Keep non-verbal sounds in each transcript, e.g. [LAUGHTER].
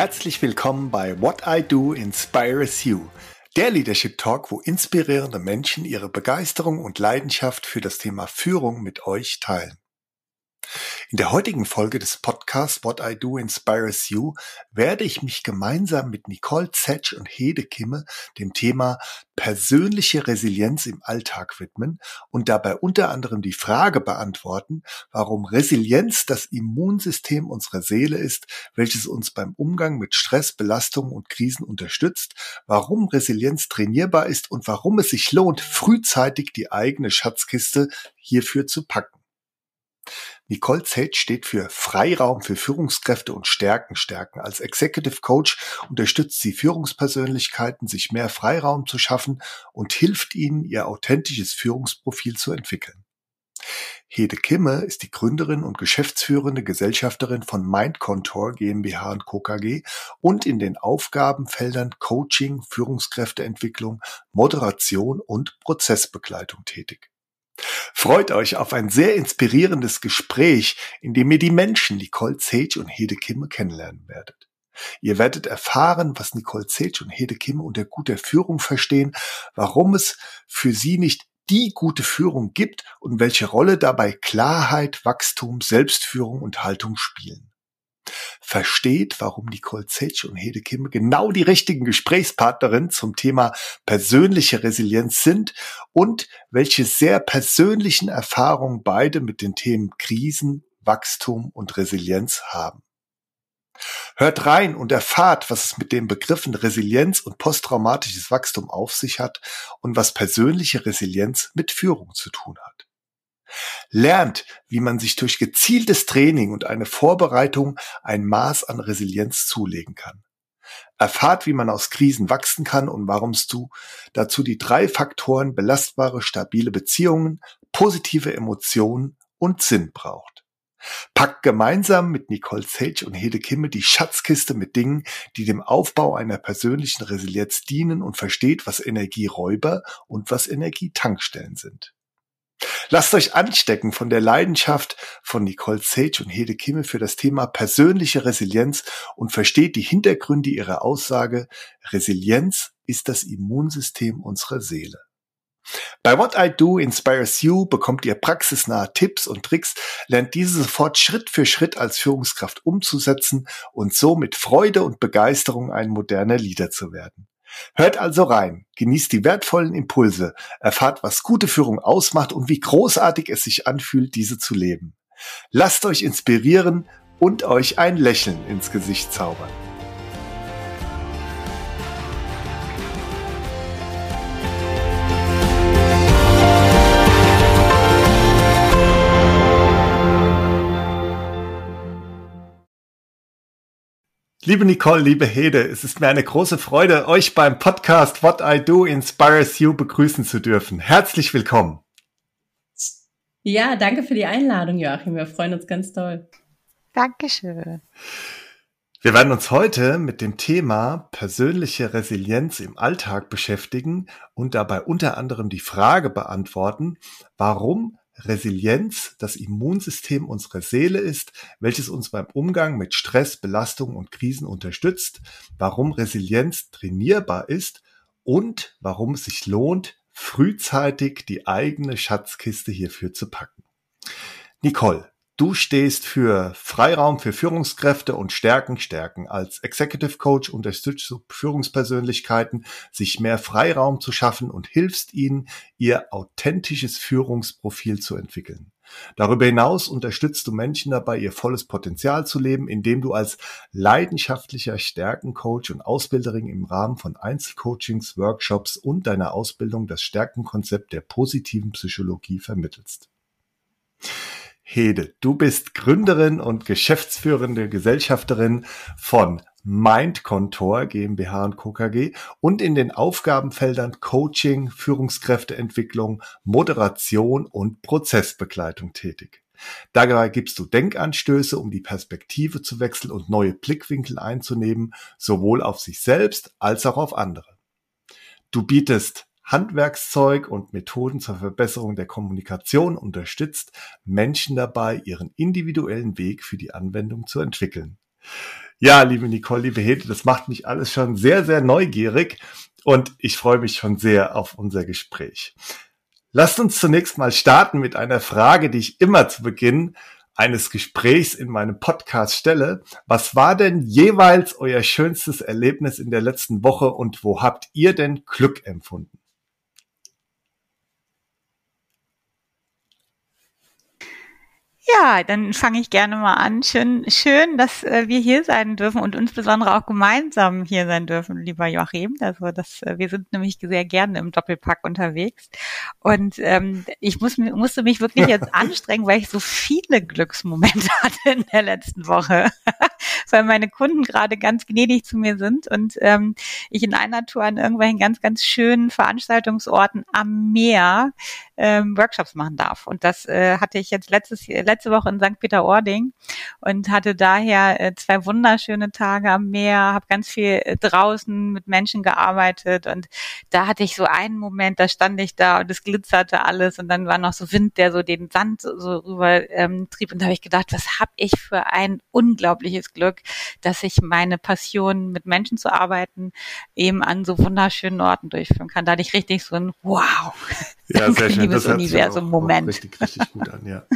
Herzlich willkommen bei What I Do Inspires You, der Leadership Talk, wo inspirierende Menschen ihre Begeisterung und Leidenschaft für das Thema Führung mit euch teilen. In der heutigen Folge des Podcasts What I Do Inspires You werde ich mich gemeinsam mit Nicole Zetsch und Hede Kimme dem Thema persönliche Resilienz im Alltag widmen und dabei unter anderem die Frage beantworten, warum Resilienz das Immunsystem unserer Seele ist, welches uns beim Umgang mit Stress, Belastungen und Krisen unterstützt, warum Resilienz trainierbar ist und warum es sich lohnt, frühzeitig die eigene Schatzkiste hierfür zu packen. Nicole Zelt steht für Freiraum für Führungskräfte und Stärken stärken. Als Executive Coach unterstützt sie Führungspersönlichkeiten, sich mehr Freiraum zu schaffen und hilft ihnen, ihr authentisches Führungsprofil zu entwickeln. Hede Kimme ist die Gründerin und geschäftsführende Gesellschafterin von MindContour GmbH und Co. KG und in den Aufgabenfeldern Coaching, Führungskräfteentwicklung, Moderation und Prozessbegleitung tätig. Freut euch auf ein sehr inspirierendes Gespräch, in dem ihr die Menschen Nicole Sage und Hede Kimme kennenlernen werdet. Ihr werdet erfahren, was Nicole Sage und Hede Kimme unter guter Führung verstehen, warum es für sie nicht die gute Führung gibt und welche Rolle dabei Klarheit, Wachstum, Selbstführung und Haltung spielen versteht, warum Nicole Zetsch und Hede Kimme genau die richtigen Gesprächspartnerinnen zum Thema persönliche Resilienz sind und welche sehr persönlichen Erfahrungen beide mit den Themen Krisen, Wachstum und Resilienz haben. Hört rein und erfahrt, was es mit den Begriffen Resilienz und posttraumatisches Wachstum auf sich hat und was persönliche Resilienz mit Führung zu tun hat. Lernt, wie man sich durch gezieltes Training und eine Vorbereitung ein Maß an Resilienz zulegen kann. Erfahrt, wie man aus Krisen wachsen kann und warum du dazu die drei Faktoren belastbare, stabile Beziehungen, positive Emotionen und Sinn braucht. Packt gemeinsam mit Nicole Sage und Hede Kimme die Schatzkiste mit Dingen, die dem Aufbau einer persönlichen Resilienz dienen und versteht, was Energieräuber und was Energietankstellen sind. Lasst euch anstecken von der Leidenschaft von Nicole Sage und Hede Kimme für das Thema persönliche Resilienz und versteht die Hintergründe ihrer Aussage, Resilienz ist das Immunsystem unserer Seele. Bei What I Do Inspires You bekommt ihr praxisnahe Tipps und Tricks, lernt diese sofort Schritt für Schritt als Führungskraft umzusetzen und so mit Freude und Begeisterung ein moderner Leader zu werden. Hört also rein, genießt die wertvollen Impulse, erfahrt, was gute Führung ausmacht und wie großartig es sich anfühlt, diese zu leben. Lasst euch inspirieren und euch ein Lächeln ins Gesicht zaubern. Liebe Nicole, liebe Hede, es ist mir eine große Freude, euch beim Podcast What I Do Inspires You begrüßen zu dürfen. Herzlich willkommen. Ja, danke für die Einladung, Joachim. Wir freuen uns ganz toll. Dankeschön. Wir werden uns heute mit dem Thema persönliche Resilienz im Alltag beschäftigen und dabei unter anderem die Frage beantworten, warum Resilienz das Immunsystem unserer Seele ist, welches uns beim Umgang mit Stress, Belastung und Krisen unterstützt, warum Resilienz trainierbar ist und warum es sich lohnt, frühzeitig die eigene Schatzkiste hierfür zu packen. Nicole, Du stehst für Freiraum für Führungskräfte und Stärken stärken. Als Executive Coach unterstützt du Führungspersönlichkeiten, sich mehr Freiraum zu schaffen und hilfst ihnen, ihr authentisches Führungsprofil zu entwickeln. Darüber hinaus unterstützt du Menschen dabei, ihr volles Potenzial zu leben, indem du als leidenschaftlicher Stärkencoach und Ausbilderin im Rahmen von Einzelcoachings, Workshops und deiner Ausbildung das Stärkenkonzept der positiven Psychologie vermittelst. Hede. Du bist Gründerin und geschäftsführende Gesellschafterin von Mindkontor GmbH und Co. KG und in den Aufgabenfeldern Coaching, Führungskräfteentwicklung, Moderation und Prozessbegleitung tätig. Dabei gibst du Denkanstöße, um die Perspektive zu wechseln und neue Blickwinkel einzunehmen, sowohl auf sich selbst als auch auf andere. Du bietest Handwerkszeug und Methoden zur Verbesserung der Kommunikation unterstützt Menschen dabei, ihren individuellen Weg für die Anwendung zu entwickeln. Ja, liebe Nicole, liebe Hete, das macht mich alles schon sehr, sehr neugierig und ich freue mich schon sehr auf unser Gespräch. Lasst uns zunächst mal starten mit einer Frage, die ich immer zu Beginn eines Gesprächs in meinem Podcast stelle. Was war denn jeweils euer schönstes Erlebnis in der letzten Woche und wo habt ihr denn Glück empfunden? Ja, dann fange ich gerne mal an. Schön, schön, dass äh, wir hier sein dürfen und insbesondere auch gemeinsam hier sein dürfen, lieber Joachim. Also das, äh, wir sind nämlich sehr gerne im Doppelpack unterwegs. Und ähm, ich muss, musste mich wirklich jetzt [LAUGHS] anstrengen, weil ich so viele Glücksmomente [LAUGHS] hatte in der letzten Woche, weil meine Kunden gerade ganz gnädig zu mir sind und ähm, ich in einer Tour an irgendwelchen ganz, ganz schönen Veranstaltungsorten am Meer ähm, Workshops machen darf. Und das äh, hatte ich jetzt letztes, letzte Woche in St. Peter-Ording und hatte daher äh, zwei wunderschöne Tage am Meer, habe ganz viel äh, draußen mit Menschen gearbeitet und da hatte ich so einen Moment, da stand ich da und es glitzerte alles und dann war noch so Wind, der so den Sand so rüber ähm, trieb und da habe ich gedacht, was habe ich für ein unglaubliches Glück, dass ich meine Passion mit Menschen zu arbeiten eben an so wunderschönen Orten durchführen kann. Da hatte ich richtig so ein Wow. Ja, [LAUGHS] sehr schön. Das Universum-Moment. Richtig, richtig gut an, ja. [LAUGHS]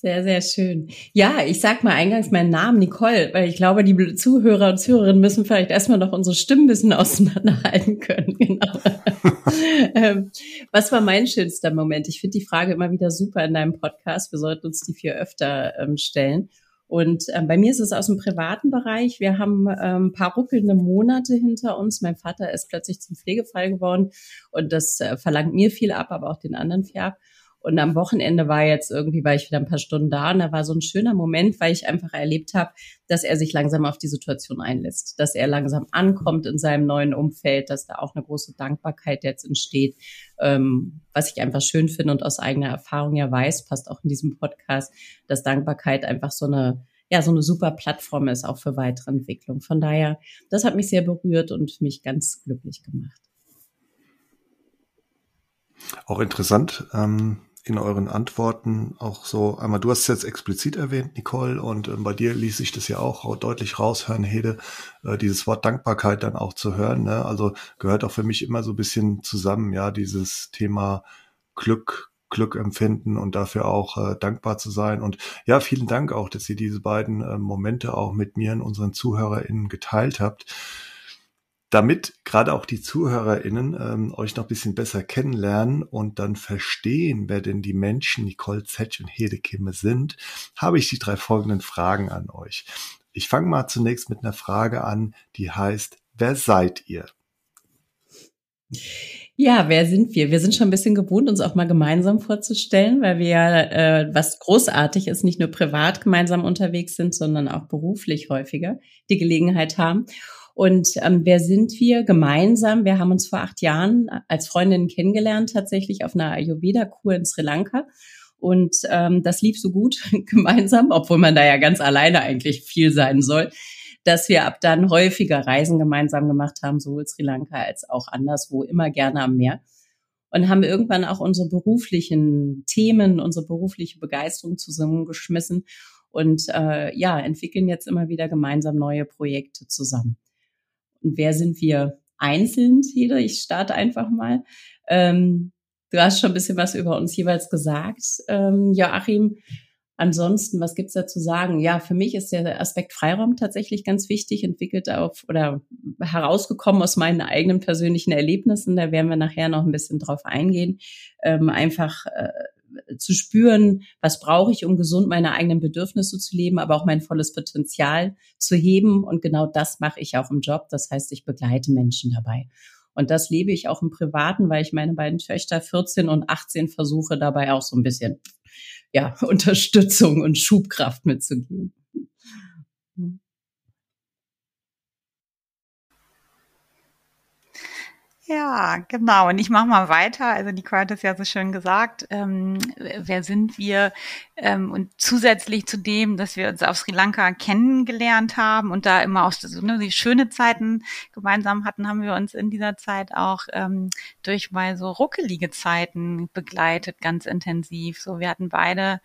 Sehr, sehr schön. Ja, ich sag mal eingangs meinen Namen, Nicole, weil ich glaube, die Zuhörer und Zuhörerinnen müssen vielleicht erstmal noch unsere Stimmen ein bisschen [LAUGHS] auseinanderhalten können. Genau. ähm, was war mein schönster Moment? Ich finde die Frage immer wieder super in deinem Podcast. Wir sollten uns die vier öfter ähm, stellen. Und ähm, bei mir ist es aus dem privaten Bereich. Wir haben ähm, ein paar ruckelnde Monate hinter uns. Mein Vater ist plötzlich zum Pflegefall geworden und das äh, verlangt mir viel ab, aber auch den anderen viel ab. Und am Wochenende war jetzt irgendwie, war ich wieder ein paar Stunden da und da war so ein schöner Moment, weil ich einfach erlebt habe, dass er sich langsam auf die Situation einlässt, dass er langsam ankommt in seinem neuen Umfeld, dass da auch eine große Dankbarkeit jetzt entsteht, ähm, was ich einfach schön finde und aus eigener Erfahrung ja weiß, passt auch in diesem Podcast, dass Dankbarkeit einfach so eine ja, so eine super Plattform ist auch für weitere Entwicklung. Von daher, das hat mich sehr berührt und mich ganz glücklich gemacht. Auch interessant, ähm, in euren Antworten auch so, einmal du hast es jetzt explizit erwähnt, Nicole, und äh, bei dir ließ sich das ja auch deutlich raushören, Hede, äh, dieses Wort Dankbarkeit dann auch zu hören. Ne? Also gehört auch für mich immer so ein bisschen zusammen, ja, dieses Thema Glück, Glück empfinden und dafür auch äh, dankbar zu sein. Und ja, vielen Dank auch, dass ihr diese beiden äh, Momente auch mit mir und unseren ZuhörerInnen geteilt habt damit gerade auch die ZuhörerInnen ähm, euch noch ein bisschen besser kennenlernen und dann verstehen, wer denn die Menschen Nicole Zetsch und Hede Kimme sind, habe ich die drei folgenden Fragen an euch. Ich fange mal zunächst mit einer Frage an, die heißt, wer seid ihr? Ja, wer sind wir? Wir sind schon ein bisschen gewohnt, uns auch mal gemeinsam vorzustellen, weil wir ja, äh, was großartig ist, nicht nur privat gemeinsam unterwegs sind, sondern auch beruflich häufiger die Gelegenheit haben. Und ähm, wer sind wir gemeinsam? Wir haben uns vor acht Jahren als Freundinnen kennengelernt, tatsächlich auf einer Ayurveda-Kur in Sri Lanka. Und ähm, das lief so gut [LAUGHS] gemeinsam, obwohl man da ja ganz alleine eigentlich viel sein soll, dass wir ab dann häufiger Reisen gemeinsam gemacht haben, sowohl Sri Lanka als auch anderswo, immer gerne am Meer. Und haben irgendwann auch unsere beruflichen Themen, unsere berufliche Begeisterung zusammengeschmissen und äh, ja, entwickeln jetzt immer wieder gemeinsam neue Projekte zusammen. Und wer sind wir einzeln, jeder? Ich starte einfach mal. Ähm, du hast schon ein bisschen was über uns jeweils gesagt, ähm, Joachim. Ansonsten, was gibt's da zu sagen? Ja, für mich ist der Aspekt Freiraum tatsächlich ganz wichtig, entwickelt auf oder herausgekommen aus meinen eigenen persönlichen Erlebnissen. Da werden wir nachher noch ein bisschen drauf eingehen. Ähm, einfach äh, zu spüren, was brauche ich, um gesund meine eigenen Bedürfnisse zu leben, aber auch mein volles Potenzial zu heben. Und genau das mache ich auch im Job. Das heißt, ich begleite Menschen dabei. Und das lebe ich auch im Privaten, weil ich meine beiden Töchter 14 und 18 versuche, dabei auch so ein bisschen, ja, [LAUGHS] Unterstützung und Schubkraft mitzugeben. Ja, genau. Und ich mache mal weiter. Also Nicole hat es ja so schön gesagt. Ähm, wer sind wir? Ähm, und zusätzlich zu dem, dass wir uns auf Sri Lanka kennengelernt haben und da immer auch so, ne, die schöne Zeiten gemeinsam hatten, haben wir uns in dieser Zeit auch ähm, durch mal so ruckelige Zeiten begleitet, ganz intensiv. So, wir hatten beide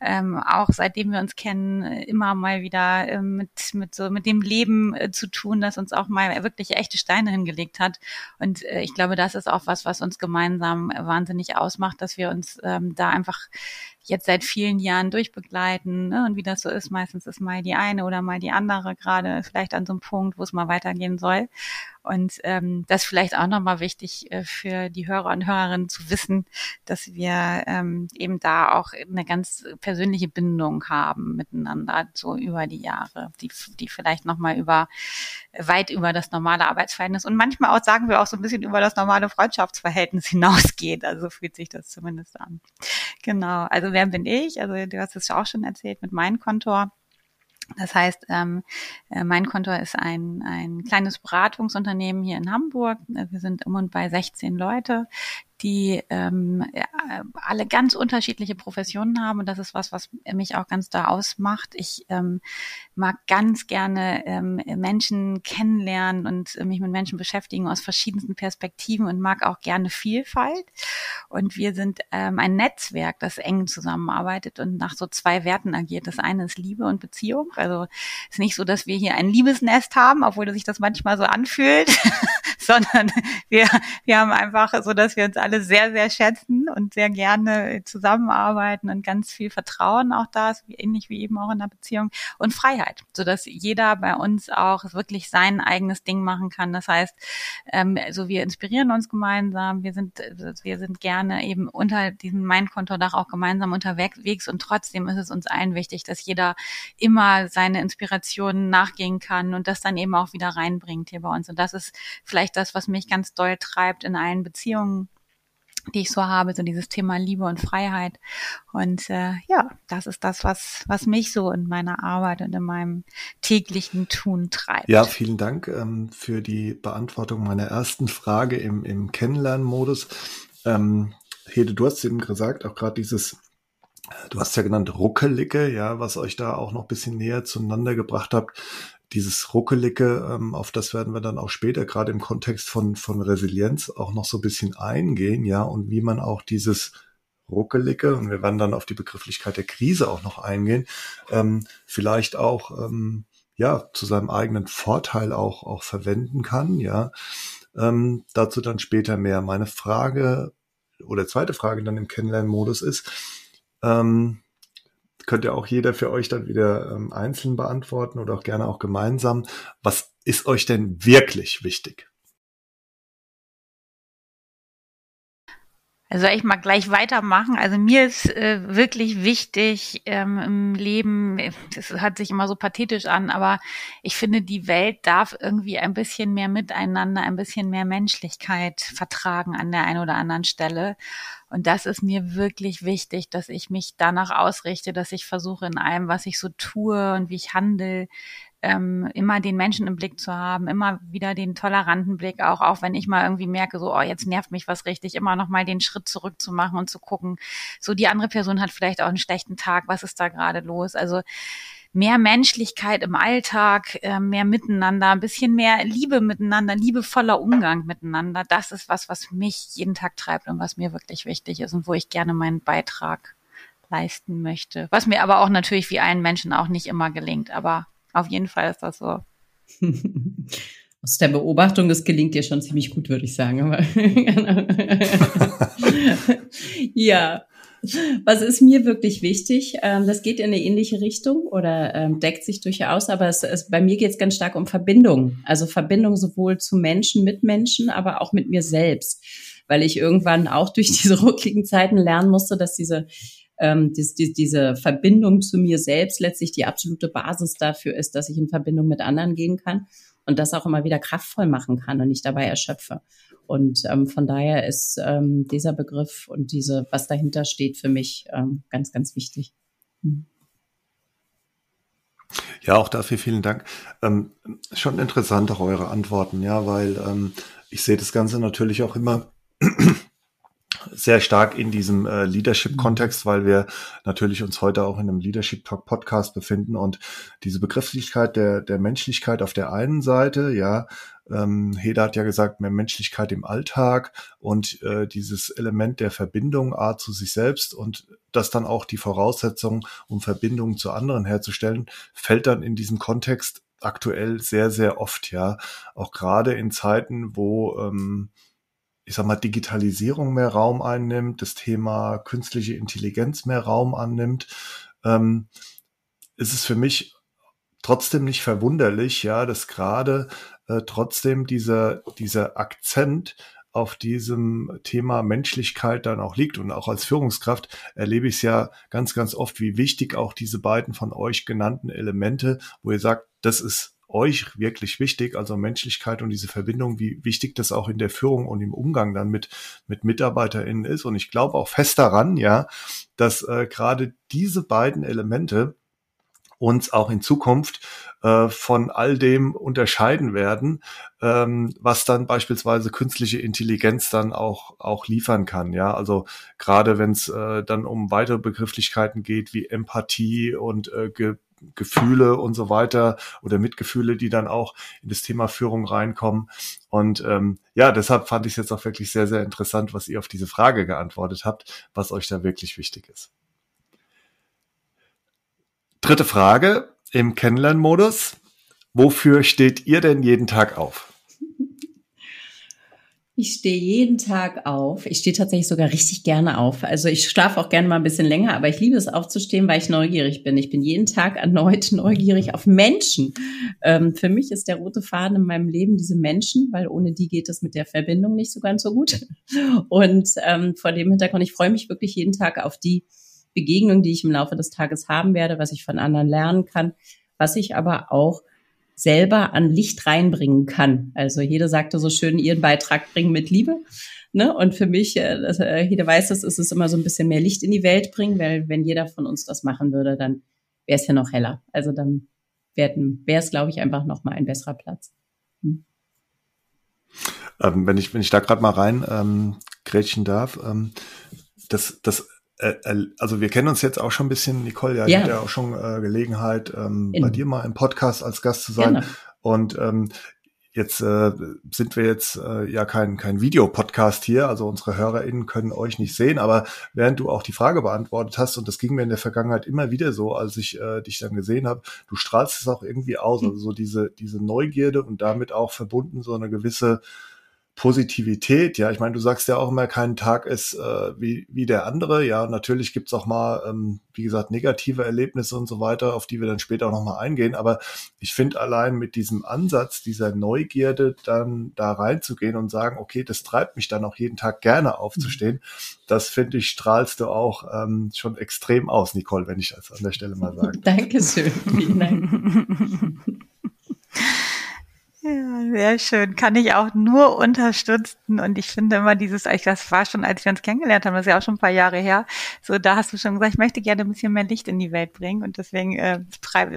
ähm, auch seitdem wir uns kennen immer mal wieder ähm, mit mit so mit dem Leben äh, zu tun, das uns auch mal wirklich echte Steine hingelegt hat. Und äh, ich glaube, das ist auch was, was uns gemeinsam wahnsinnig ausmacht, dass wir uns ähm, da einfach jetzt seit vielen Jahren durchbegleiten. Ne? Und wie das so ist, meistens ist mal die eine oder mal die andere gerade vielleicht an so einem Punkt, wo es mal weitergehen soll. Und ähm, das vielleicht auch nochmal wichtig äh, für die Hörer und Hörerinnen zu wissen, dass wir ähm, eben da auch eine ganz persönliche Bindung haben miteinander, so über die Jahre, die, die vielleicht nochmal über weit über das normale Arbeitsverhältnis und manchmal auch sagen wir auch so ein bisschen über das normale Freundschaftsverhältnis [LAUGHS] hinausgeht. Also fühlt sich das zumindest an. Genau. Also wer bin ich? Also du hast es auch schon erzählt mit meinem Kontor. Das heißt, ähm, äh, mein Kontor ist ein, ein kleines Beratungsunternehmen hier in Hamburg. Wir sind um und bei 16 Leute, die ähm, alle ganz unterschiedliche Professionen haben. Und das ist was, was mich auch ganz da ausmacht. Ich ähm, mag ganz gerne ähm, Menschen kennenlernen und mich mit Menschen beschäftigen aus verschiedensten Perspektiven und mag auch gerne Vielfalt. Und wir sind ähm, ein Netzwerk, das eng zusammenarbeitet und nach so zwei Werten agiert. Das eine ist Liebe und Beziehung. Also es ist nicht so, dass wir hier ein Liebesnest haben, obwohl sich das manchmal so anfühlt, [LAUGHS] sondern wir, wir haben einfach so, dass wir uns alle sehr, sehr schätzen und sehr gerne zusammenarbeiten und ganz viel Vertrauen auch da ist, ähnlich wie eben auch in der Beziehung und Freiheit, so dass jeder bei uns auch wirklich sein eigenes Ding machen kann. Das heißt, ähm, also wir inspirieren uns gemeinsam, wir sind, wir sind gerne eben unter diesem Mein-Konto-Dach auch gemeinsam unterwegs und trotzdem ist es uns allen wichtig, dass jeder immer seine Inspirationen nachgehen kann und das dann eben auch wieder reinbringt hier bei uns. Und das ist vielleicht das, was mich ganz doll treibt in allen Beziehungen die ich so habe, so dieses Thema Liebe und Freiheit. Und äh, ja, das ist das, was, was mich so in meiner Arbeit und in meinem täglichen Tun treibt. Ja, vielen Dank ähm, für die Beantwortung meiner ersten Frage im, im Kennenlernmodus. Ähm, Hede, du hast eben gesagt, auch gerade dieses Du hast ja genannt Ruckelige, ja, was euch da auch noch bisschen näher zueinander gebracht habt dieses Ruckelige, ähm, auf das werden wir dann auch später, gerade im Kontext von, von Resilienz, auch noch so ein bisschen eingehen, ja, und wie man auch dieses Ruckelige, und wir werden dann auf die Begrifflichkeit der Krise auch noch eingehen, ähm, vielleicht auch, ähm, ja, zu seinem eigenen Vorteil auch, auch verwenden kann, ja. Ähm, dazu dann später mehr. Meine Frage oder zweite Frage dann im Kennenlernmodus ist, ähm, könnt ihr auch jeder für euch dann wieder ähm, einzeln beantworten oder auch gerne auch gemeinsam. Was ist euch denn wirklich wichtig? Also ich mag gleich weitermachen. Also mir ist äh, wirklich wichtig ähm, im Leben, das hört sich immer so pathetisch an, aber ich finde, die Welt darf irgendwie ein bisschen mehr miteinander, ein bisschen mehr Menschlichkeit vertragen an der einen oder anderen Stelle. Und das ist mir wirklich wichtig, dass ich mich danach ausrichte, dass ich versuche in allem, was ich so tue und wie ich handle, ähm, immer den Menschen im Blick zu haben, immer wieder den toleranten Blick, auch auch wenn ich mal irgendwie merke, so, oh, jetzt nervt mich was richtig, immer noch mal den Schritt zurück zu machen und zu gucken, so die andere Person hat vielleicht auch einen schlechten Tag, was ist da gerade los? Also mehr Menschlichkeit im Alltag, äh, mehr Miteinander, ein bisschen mehr Liebe miteinander, liebevoller Umgang miteinander. Das ist was, was mich jeden Tag treibt und was mir wirklich wichtig ist und wo ich gerne meinen Beitrag leisten möchte. Was mir aber auch natürlich wie allen Menschen auch nicht immer gelingt, aber auf jeden Fall ist das so. [LAUGHS] Aus der Beobachtung, das gelingt dir schon ziemlich gut, würde ich sagen. [LAUGHS] ja. Was ist mir wirklich wichtig? Ähm, das geht in eine ähnliche Richtung oder ähm, deckt sich durchaus, aber es, es, bei mir geht es ganz stark um Verbindung. Also Verbindung sowohl zu Menschen, mit Menschen, aber auch mit mir selbst. Weil ich irgendwann auch [LAUGHS] durch diese ruckligen Zeiten lernen musste, dass diese ähm, dies, dies, diese Verbindung zu mir selbst letztlich die absolute Basis dafür ist, dass ich in Verbindung mit anderen gehen kann und das auch immer wieder kraftvoll machen kann und nicht dabei erschöpfe. Und ähm, von daher ist ähm, dieser Begriff und diese, was dahinter steht, für mich ähm, ganz, ganz wichtig. Hm. Ja, auch dafür vielen Dank. Ähm, schon interessant auch eure Antworten, ja, weil ähm, Ich sehe das Ganze natürlich auch immer sehr stark in diesem äh, Leadership-Kontext, weil wir natürlich uns heute auch in einem Leadership Talk Podcast befinden und diese Begrifflichkeit der, der Menschlichkeit auf der einen Seite, ja, ähm, Heda hat ja gesagt, mehr Menschlichkeit im Alltag und äh, dieses Element der Verbindung A zu sich selbst und das dann auch die Voraussetzung, um Verbindungen zu anderen herzustellen, fällt dann in diesem Kontext aktuell sehr, sehr oft, ja. Auch gerade in Zeiten, wo ähm, ich sag mal, Digitalisierung mehr Raum einnimmt, das Thema künstliche Intelligenz mehr Raum annimmt, ähm, ist es für mich trotzdem nicht verwunderlich, ja, dass gerade äh, trotzdem dieser, dieser Akzent auf diesem Thema Menschlichkeit dann auch liegt. Und auch als Führungskraft erlebe ich es ja ganz, ganz oft, wie wichtig auch diese beiden von euch genannten Elemente, wo ihr sagt, das ist euch wirklich wichtig, also Menschlichkeit und diese Verbindung, wie wichtig das auch in der Führung und im Umgang dann mit, mit MitarbeiterInnen ist. Und ich glaube auch fest daran, ja, dass äh, gerade diese beiden Elemente uns auch in Zukunft äh, von all dem unterscheiden werden, ähm, was dann beispielsweise künstliche Intelligenz dann auch auch liefern kann. Ja, also gerade wenn es äh, dann um weitere Begrifflichkeiten geht wie Empathie und äh, Gefühle und so weiter oder Mitgefühle, die dann auch in das Thema Führung reinkommen. Und ähm, ja, deshalb fand ich es jetzt auch wirklich sehr, sehr interessant, was ihr auf diese Frage geantwortet habt, was euch da wirklich wichtig ist. Dritte Frage im Kennenlernmodus. Wofür steht ihr denn jeden Tag auf? Ich stehe jeden Tag auf. Ich stehe tatsächlich sogar richtig gerne auf. Also ich schlafe auch gerne mal ein bisschen länger, aber ich liebe es aufzustehen, weil ich neugierig bin. Ich bin jeden Tag erneut [LAUGHS] neugierig auf Menschen. Ähm, für mich ist der rote Faden in meinem Leben diese Menschen, weil ohne die geht es mit der Verbindung nicht so ganz so gut. Und ähm, vor dem Hintergrund, ich freue mich wirklich jeden Tag auf die Begegnung, die ich im Laufe des Tages haben werde, was ich von anderen lernen kann, was ich aber auch selber an Licht reinbringen kann. Also jeder sagte so schön, ihren Beitrag bringen mit Liebe. Ne? Und für mich, äh, äh, jeder weiß das, ist es immer so ein bisschen mehr Licht in die Welt bringen, weil wenn jeder von uns das machen würde, dann wäre es ja noch heller. Also dann wäre es, glaube ich, einfach noch mal ein besserer Platz. Hm. Ähm, wenn ich wenn ich da gerade mal rein ähm, grätschen darf, ähm, das das also wir kennen uns jetzt auch schon ein bisschen, Nicole, ja, ja. ja auch schon äh, Gelegenheit, ähm, bei dir mal im Podcast als Gast zu sein. Genau. Und ähm, jetzt äh, sind wir jetzt äh, ja kein, kein Videopodcast hier, also unsere HörerInnen können euch nicht sehen, aber während du auch die Frage beantwortet hast, und das ging mir in der Vergangenheit immer wieder so, als ich äh, dich dann gesehen habe, du strahlst es auch irgendwie aus, hm. also so diese, diese Neugierde und damit auch verbunden so eine gewisse Positivität, ja, ich meine, du sagst ja auch immer, kein Tag ist äh, wie, wie der andere. Ja, natürlich gibt's auch mal, ähm, wie gesagt, negative Erlebnisse und so weiter, auf die wir dann später auch nochmal eingehen. Aber ich finde allein mit diesem Ansatz, dieser Neugierde, dann da reinzugehen und sagen, okay, das treibt mich dann auch jeden Tag gerne aufzustehen, mhm. das finde ich, strahlst du auch ähm, schon extrem aus, Nicole, wenn ich das an der Stelle mal sage. [LAUGHS] Dankeschön. Vielen Dank. [LAUGHS] Ja, sehr schön. Kann ich auch nur unterstützen. Und ich finde immer dieses, das war schon, als wir uns kennengelernt haben, das ist ja auch schon ein paar Jahre her, so da hast du schon gesagt, ich möchte gerne ein bisschen mehr Licht in die Welt bringen. Und deswegen äh,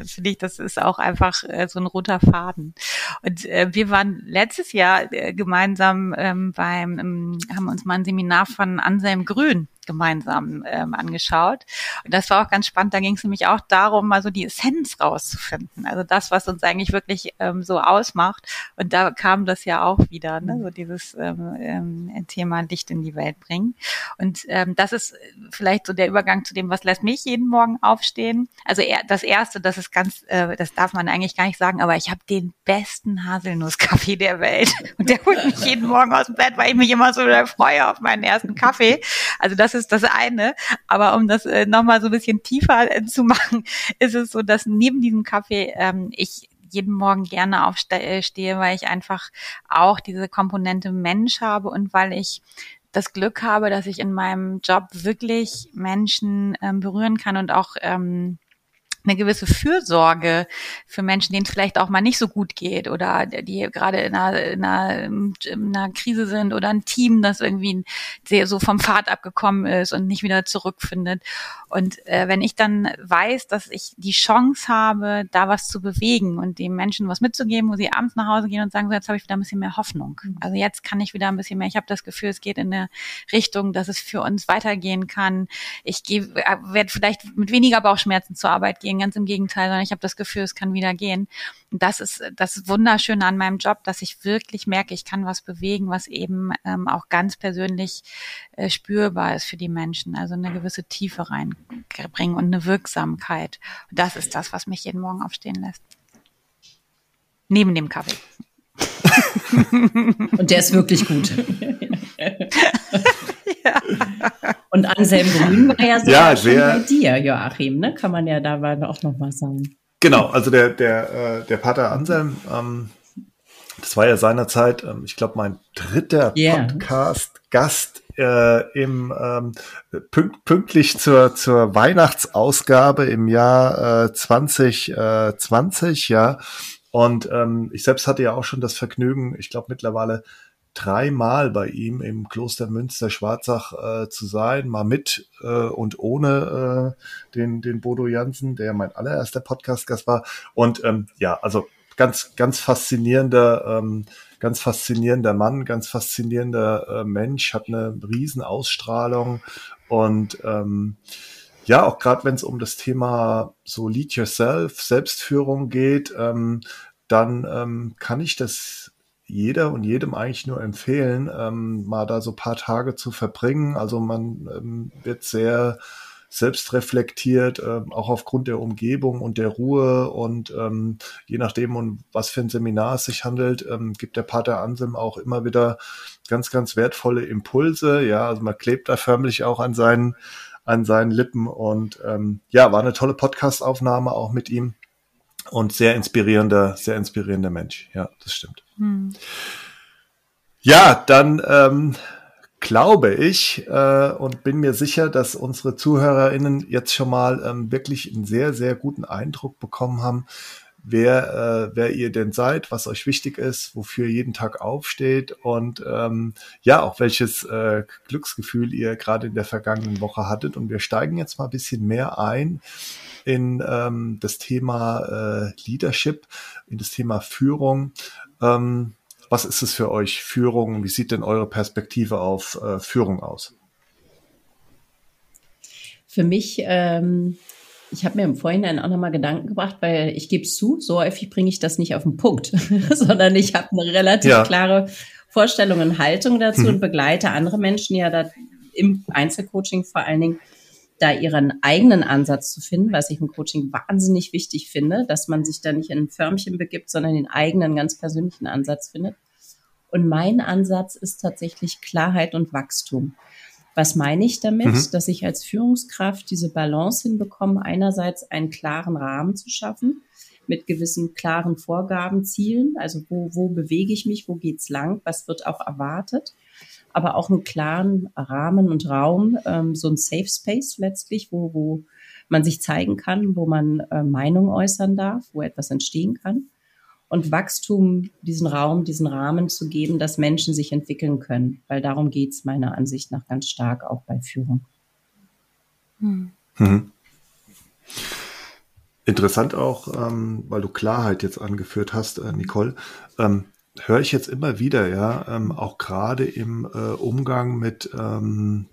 finde ich, das ist auch einfach äh, so ein roter Faden. Und äh, wir waren letztes Jahr äh, gemeinsam ähm, beim, ähm, haben uns mal ein Seminar von Anselm Grün gemeinsam ähm, angeschaut. Und das war auch ganz spannend. Da ging es nämlich auch darum, mal so die Essenz rauszufinden. Also das, was uns eigentlich wirklich ähm, so ausmacht. Und da kam das ja auch wieder, ne? so dieses ähm, ähm, Thema Licht in die Welt bringen. Und ähm, das ist vielleicht so der Übergang zu dem, was lässt mich jeden Morgen aufstehen. Also er, das erste, das ist ganz, äh, das darf man eigentlich gar nicht sagen, aber ich habe den besten Haselnusskaffee der Welt. Und der holt mich jeden Morgen aus dem Bett, weil ich mich immer so freue auf meinen ersten Kaffee. Also das ist das eine. Aber um das äh, nochmal so ein bisschen tiefer äh, [LAUGHS] zu machen, ist es so, dass neben diesem Kaffee ähm, ich jeden Morgen gerne aufstehe, weil ich einfach auch diese Komponente Mensch habe und weil ich das Glück habe, dass ich in meinem Job wirklich Menschen ähm, berühren kann und auch ähm, eine gewisse Fürsorge für Menschen, denen es vielleicht auch mal nicht so gut geht oder die gerade in einer, in einer, in einer Krise sind oder ein Team, das irgendwie sehr so vom Pfad abgekommen ist und nicht wieder zurückfindet. Und äh, wenn ich dann weiß, dass ich die Chance habe, da was zu bewegen und den Menschen was mitzugeben, wo sie abends nach Hause gehen und sagen, so jetzt habe ich wieder ein bisschen mehr Hoffnung. Mhm. Also jetzt kann ich wieder ein bisschen mehr. Ich habe das Gefühl, es geht in eine Richtung, dass es für uns weitergehen kann. Ich äh, werde vielleicht mit weniger Bauchschmerzen zur Arbeit gehen, ganz im Gegenteil, sondern ich habe das Gefühl, es kann wieder gehen. Und das ist das wunderschöne an meinem Job, dass ich wirklich merke, ich kann was bewegen, was eben ähm, auch ganz persönlich äh, spürbar ist für die Menschen. Also eine gewisse Tiefe rein bringen und eine Wirksamkeit. Und das ist das, was mich jeden Morgen aufstehen lässt. Neben dem Kaffee. [LAUGHS] und der ist wirklich gut. [LAUGHS] ja. [LAUGHS] Und Anselm Grün war ja, ja schon bei dir, Joachim, ne? Kann man ja da auch noch mal sagen. Genau, also der, der, äh, der Pater Anselm, ähm, das war ja seinerzeit, ähm, ich glaube, mein dritter yeah. Podcast-Gast äh, im ähm, pünkt, pünktlich zur, zur Weihnachtsausgabe im Jahr äh, 2020, äh, ja. Und ähm, ich selbst hatte ja auch schon das Vergnügen, ich glaube mittlerweile dreimal bei ihm im Kloster Münster Schwarzach äh, zu sein, mal mit äh, und ohne äh, den, den Bodo Jansen, der mein allererster Podcast-Gast war. Und ähm, ja, also ganz, ganz faszinierender, ähm, ganz faszinierender Mann, ganz faszinierender äh, Mensch, hat eine riesen Ausstrahlung und ähm, ja, auch gerade wenn es um das Thema so Lead Yourself, Selbstführung geht, ähm, dann ähm, kann ich das jeder und jedem eigentlich nur empfehlen, ähm, mal da so paar Tage zu verbringen. Also man ähm, wird sehr selbstreflektiert, äh, auch aufgrund der Umgebung und der Ruhe und ähm, je nachdem, um was für ein Seminar es sich handelt, ähm, gibt der Pater Anselm auch immer wieder ganz, ganz wertvolle Impulse. Ja, also man klebt da förmlich auch an seinen, an seinen Lippen und ähm, ja, war eine tolle Podcastaufnahme auch mit ihm und sehr inspirierender, sehr inspirierender Mensch. Ja, das stimmt. Hm. Ja, dann ähm, glaube ich äh, und bin mir sicher, dass unsere ZuhörerInnen jetzt schon mal ähm, wirklich einen sehr, sehr guten Eindruck bekommen haben, wer, äh, wer ihr denn seid, was euch wichtig ist, wofür ihr jeden Tag aufsteht und ähm, ja, auch welches äh, Glücksgefühl ihr gerade in der vergangenen Woche hattet. Und wir steigen jetzt mal ein bisschen mehr ein in ähm, das Thema äh, Leadership, in das Thema Führung. Ähm, was ist es für euch, Führung? Wie sieht denn eure Perspektive auf äh, Führung aus? Für mich, ähm, ich habe mir im Vorhinein auch nochmal Gedanken gebracht, weil ich gebe es zu, so häufig bringe ich das nicht auf den Punkt, [LAUGHS] sondern ich habe eine relativ ja. klare Vorstellung und Haltung dazu mhm. und begleite andere Menschen ja da im Einzelcoaching vor allen Dingen da ihren eigenen Ansatz zu finden, was ich im Coaching wahnsinnig wichtig finde, dass man sich da nicht in ein Förmchen begibt, sondern den eigenen ganz persönlichen Ansatz findet. Und mein Ansatz ist tatsächlich Klarheit und Wachstum. Was meine ich damit? Mhm. Dass ich als Führungskraft diese Balance hinbekomme, einerseits einen klaren Rahmen zu schaffen mit gewissen klaren Vorgaben, Zielen, also wo, wo bewege ich mich, wo geht's lang, was wird auch erwartet, aber auch einen klaren Rahmen und Raum, ähm, so ein Safe Space letztlich, wo, wo man sich zeigen kann, wo man äh, Meinung äußern darf, wo etwas entstehen kann und Wachstum diesen Raum, diesen Rahmen zu geben, dass Menschen sich entwickeln können. Weil darum geht's meiner Ansicht nach ganz stark auch bei Führung. Hm. Mhm. Interessant auch, ähm, weil du Klarheit jetzt angeführt hast, äh, Nicole. Ähm, höre ich jetzt immer wieder, ja, ähm, auch gerade im äh, Umgang mit ähm,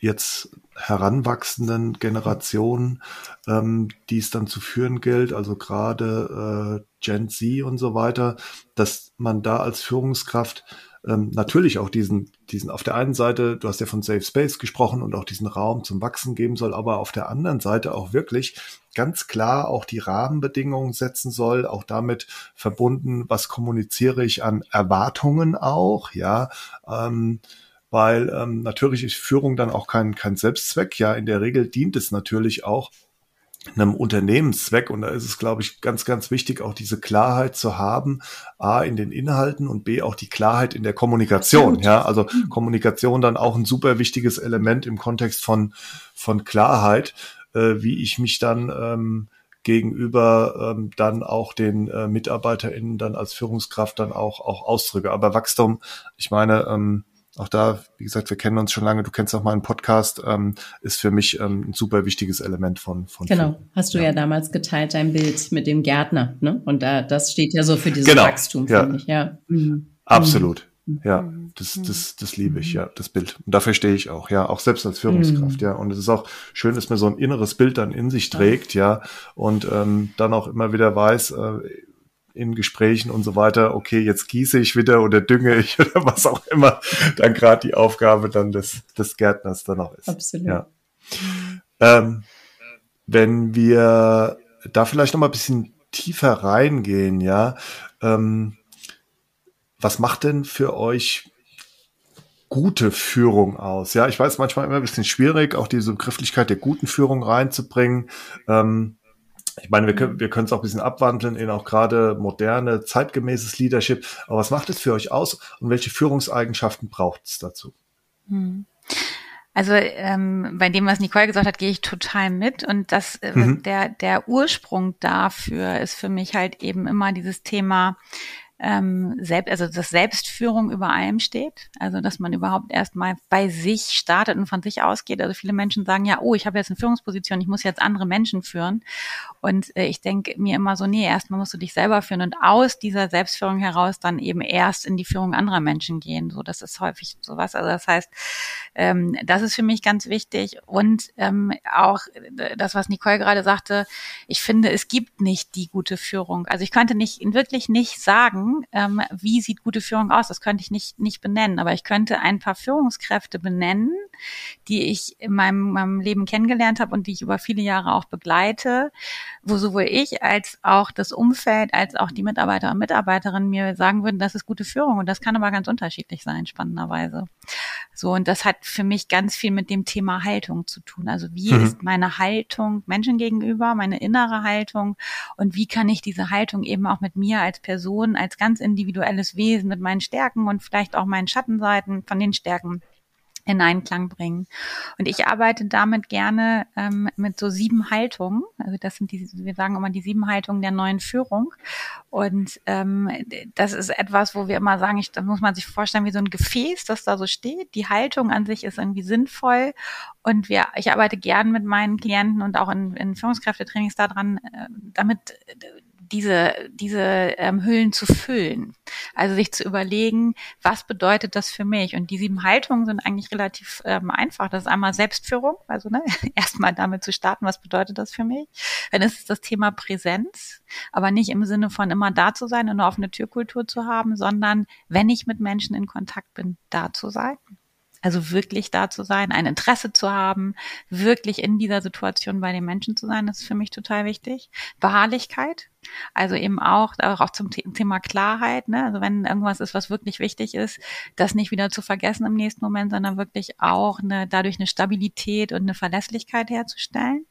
jetzt heranwachsenden Generationen, ähm, die es dann zu führen gilt, also gerade äh, Gen Z und so weiter, dass man da als Führungskraft ähm, natürlich auch diesen, diesen auf der einen Seite, du hast ja von Safe Space gesprochen und auch diesen Raum zum Wachsen geben soll, aber auf der anderen Seite auch wirklich ganz klar auch die Rahmenbedingungen setzen soll, auch damit verbunden, was kommuniziere ich an Erwartungen auch, ja, ähm, weil ähm, natürlich ist Führung dann auch kein, kein Selbstzweck. Ja, in der Regel dient es natürlich auch einem Unternehmenszweck und da ist es, glaube ich, ganz, ganz wichtig, auch diese Klarheit zu haben, A, in den Inhalten und B, auch die Klarheit in der Kommunikation. Ja, also mhm. Kommunikation dann auch ein super wichtiges Element im Kontext von, von Klarheit, äh, wie ich mich dann ähm, gegenüber ähm, dann auch den äh, MitarbeiterInnen dann als Führungskraft dann auch, auch ausdrücke. Aber Wachstum, ich meine, ähm, auch da, wie gesagt, wir kennen uns schon lange, du kennst auch meinen Podcast, ähm, ist für mich ähm, ein super wichtiges Element von von Genau, Führung. hast du ja. ja. damals geteilt, dein Bild mit dem Gärtner, ne? Und da, das steht ja so für dieses genau. Wachstum, ja. finde ich, ja. Mhm. Absolut. Mhm. Ja, das, das, das liebe ich, ja, das Bild. Und dafür stehe ich auch, ja, auch selbst als Führungskraft, mhm. ja. Und es ist auch schön, dass man so ein inneres Bild dann in sich trägt, ja, und ähm, dann auch immer wieder weiß, äh, in Gesprächen und so weiter, okay, jetzt gieße ich wieder oder dünge ich [LAUGHS] oder was auch immer dann gerade die Aufgabe dann des, des Gärtners dann auch ist. Absolut. Ja. Ähm, wenn wir da vielleicht noch mal ein bisschen tiefer reingehen, ja, ähm, was macht denn für euch gute Führung aus? Ja, ich weiß manchmal immer ein bisschen schwierig, auch diese Begrifflichkeit der guten Führung reinzubringen. Ähm, ich meine, wir können wir können es auch ein bisschen abwandeln in auch gerade moderne, zeitgemäßes Leadership. Aber was macht es für euch aus und welche Führungseigenschaften braucht es dazu? Hm. Also ähm, bei dem, was Nicole gesagt hat, gehe ich total mit. Und das äh, mhm. der der Ursprung dafür ist für mich halt eben immer dieses Thema ähm, selbst, also dass Selbstführung über allem steht, also dass man überhaupt erstmal bei sich startet und von sich ausgeht. Also viele Menschen sagen ja, oh, ich habe jetzt eine Führungsposition, ich muss jetzt andere Menschen führen. Und äh, ich denke mir immer so, nee, erstmal musst du dich selber führen und aus dieser Selbstführung heraus dann eben erst in die Führung anderer Menschen gehen. So, das ist häufig sowas. Also das heißt, ähm, das ist für mich ganz wichtig und ähm, auch das, was Nicole gerade sagte. Ich finde, es gibt nicht die gute Führung. Also ich könnte nicht wirklich nicht sagen ähm, wie sieht gute Führung aus? Das könnte ich nicht, nicht benennen, aber ich könnte ein paar Führungskräfte benennen, die ich in meinem, meinem Leben kennengelernt habe und die ich über viele Jahre auch begleite, wo sowohl ich als auch das Umfeld, als auch die Mitarbeiter und Mitarbeiterinnen mir sagen würden, das ist gute Führung und das kann aber ganz unterschiedlich sein, spannenderweise. So, und das hat für mich ganz viel mit dem Thema Haltung zu tun. Also wie mhm. ist meine Haltung Menschen gegenüber, meine innere Haltung und wie kann ich diese Haltung eben auch mit mir als Person, als ganz individuelles Wesen, mit meinen Stärken und vielleicht auch meinen Schattenseiten von den Stärken in Einklang bringen. Und ich arbeite damit gerne ähm, mit so sieben Haltungen. Also das sind die, wir sagen immer die sieben Haltungen der neuen Führung. Und ähm, das ist etwas, wo wir immer sagen, ich, das muss man sich vorstellen wie so ein Gefäß, das da so steht. Die Haltung an sich ist irgendwie sinnvoll. Und wir, ich arbeite gern mit meinen Klienten und auch in, in Führungskräftetrainings daran, äh, damit diese, diese ähm, Hüllen zu füllen. Also sich zu überlegen, was bedeutet das für mich? Und die sieben Haltungen sind eigentlich relativ ähm, einfach. Das ist einmal Selbstführung, also ne, [LAUGHS] erstmal damit zu starten, was bedeutet das für mich? Dann ist es das Thema Präsenz, aber nicht im Sinne von immer da zu sein und eine offene Türkultur zu haben, sondern wenn ich mit Menschen in Kontakt bin, da zu sein. Also wirklich da zu sein, ein Interesse zu haben, wirklich in dieser Situation bei den Menschen zu sein, das ist für mich total wichtig. Beharrlichkeit, also eben auch, auch zum Thema Klarheit, ne? Also wenn irgendwas ist, was wirklich wichtig ist, das nicht wieder zu vergessen im nächsten Moment, sondern wirklich auch eine, dadurch eine Stabilität und eine Verlässlichkeit herzustellen.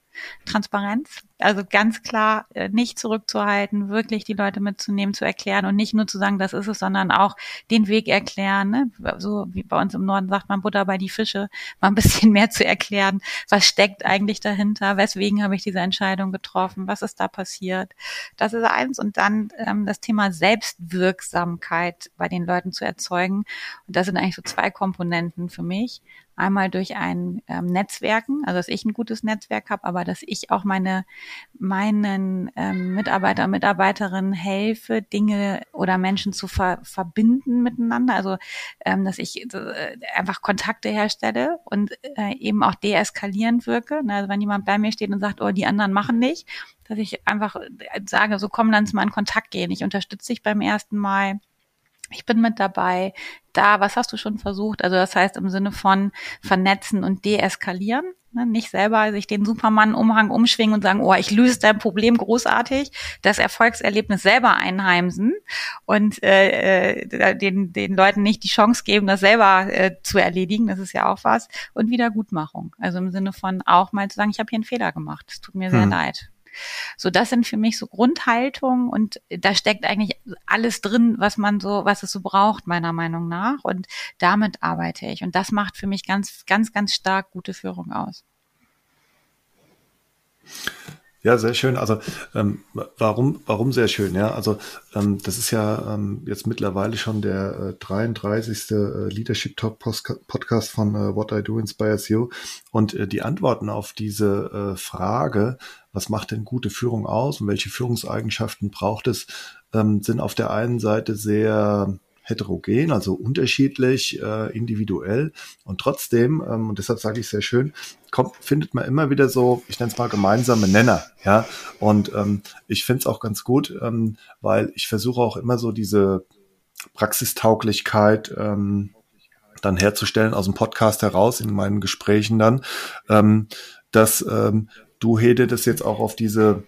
Transparenz. Also ganz klar äh, nicht zurückzuhalten, wirklich die Leute mitzunehmen, zu erklären und nicht nur zu sagen, das ist es, sondern auch den Weg erklären. Ne? So wie bei uns im Norden sagt man Butter bei die Fische, mal ein bisschen mehr zu erklären, was steckt eigentlich dahinter, weswegen habe ich diese Entscheidung getroffen, was ist da passiert. Das ist eins. Und dann ähm, das Thema Selbstwirksamkeit bei den Leuten zu erzeugen. Und das sind eigentlich so zwei Komponenten für mich. Einmal durch ein ähm, Netzwerken, also dass ich ein gutes Netzwerk habe, aber dass ich auch meine meinen ähm, Mitarbeiter und Mitarbeiterinnen helfe, Dinge oder Menschen zu ver verbinden miteinander. Also ähm, dass ich äh, einfach Kontakte herstelle und äh, eben auch deeskalierend wirke. Also wenn jemand bei mir steht und sagt, oh, die anderen machen nicht, dass ich einfach sage, so komm, lass mal in Kontakt gehen. Ich unterstütze dich beim ersten Mal ich bin mit dabei. Da, was hast du schon versucht? Also das heißt im Sinne von vernetzen und deeskalieren. Ne? Nicht selber sich den Superman-Umhang umschwingen und sagen, oh, ich löse dein Problem großartig, das Erfolgserlebnis selber einheimsen und äh, äh, den, den Leuten nicht die Chance geben, das selber äh, zu erledigen, das ist ja auch was. Und Wiedergutmachung. Also im Sinne von auch mal zu sagen, ich habe hier einen Fehler gemacht, es tut mir sehr hm. leid. So, das sind für mich so Grundhaltungen und da steckt eigentlich alles drin, was man so, was es so braucht, meiner Meinung nach. Und damit arbeite ich. Und das macht für mich ganz, ganz, ganz stark gute Führung aus. Ja, sehr schön. Also ähm, warum, warum sehr schön? Ja, also ähm, das ist ja ähm, jetzt mittlerweile schon der äh, 33. Äh, Leadership Talk Podcast von äh, What I Do Inspires You und äh, die Antworten auf diese äh, Frage, was macht denn gute Führung aus und welche Führungseigenschaften braucht es, ähm, sind auf der einen Seite sehr heterogen, also unterschiedlich, äh, individuell und trotzdem, ähm, und deshalb sage ich sehr schön, kommt, findet man immer wieder so, ich nenne es mal gemeinsame Nenner, ja. Und ähm, ich finde es auch ganz gut, ähm, weil ich versuche auch immer so diese Praxistauglichkeit ähm, dann herzustellen aus dem Podcast heraus in meinen Gesprächen dann, ähm, dass ähm, du Hede das jetzt auch auf diese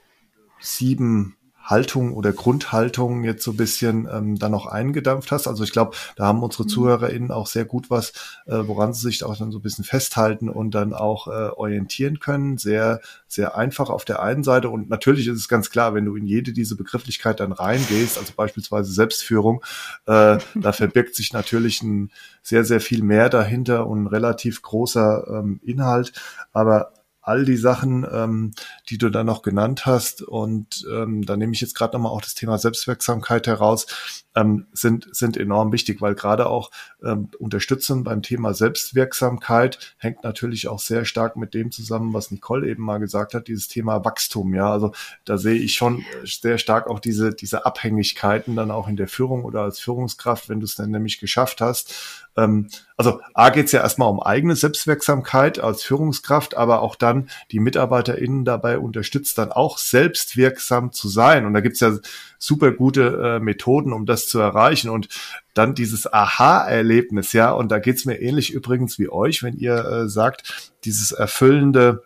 sieben Haltung oder Grundhaltung jetzt so ein bisschen ähm, dann noch eingedampft hast. Also ich glaube, da haben unsere mhm. ZuhörerInnen auch sehr gut was, äh, woran sie sich auch dann so ein bisschen festhalten und dann auch äh, orientieren können. Sehr, sehr einfach auf der einen Seite. Und natürlich ist es ganz klar, wenn du in jede diese Begrifflichkeit dann reingehst, also beispielsweise Selbstführung, äh, [LAUGHS] da verbirgt sich natürlich ein sehr, sehr viel mehr dahinter und ein relativ großer ähm, Inhalt. Aber all die Sachen, ähm, die du da noch genannt hast. Und ähm, da nehme ich jetzt gerade nochmal auch das Thema Selbstwirksamkeit heraus, ähm, sind, sind enorm wichtig, weil gerade auch ähm, Unterstützung beim Thema Selbstwirksamkeit hängt natürlich auch sehr stark mit dem zusammen, was Nicole eben mal gesagt hat, dieses Thema Wachstum. Ja, also da sehe ich schon sehr stark auch diese, diese Abhängigkeiten dann auch in der Führung oder als Führungskraft, wenn du es dann nämlich geschafft hast, ähm, also A geht es ja erstmal um eigene Selbstwirksamkeit als Führungskraft, aber auch dann die MitarbeiterInnen dabei unterstützt, dann auch selbstwirksam zu sein. Und da gibt's ja super gute äh, Methoden, um das zu erreichen. Und dann dieses Aha-Erlebnis, ja, und da geht's mir ähnlich übrigens wie euch, wenn ihr äh, sagt, dieses erfüllende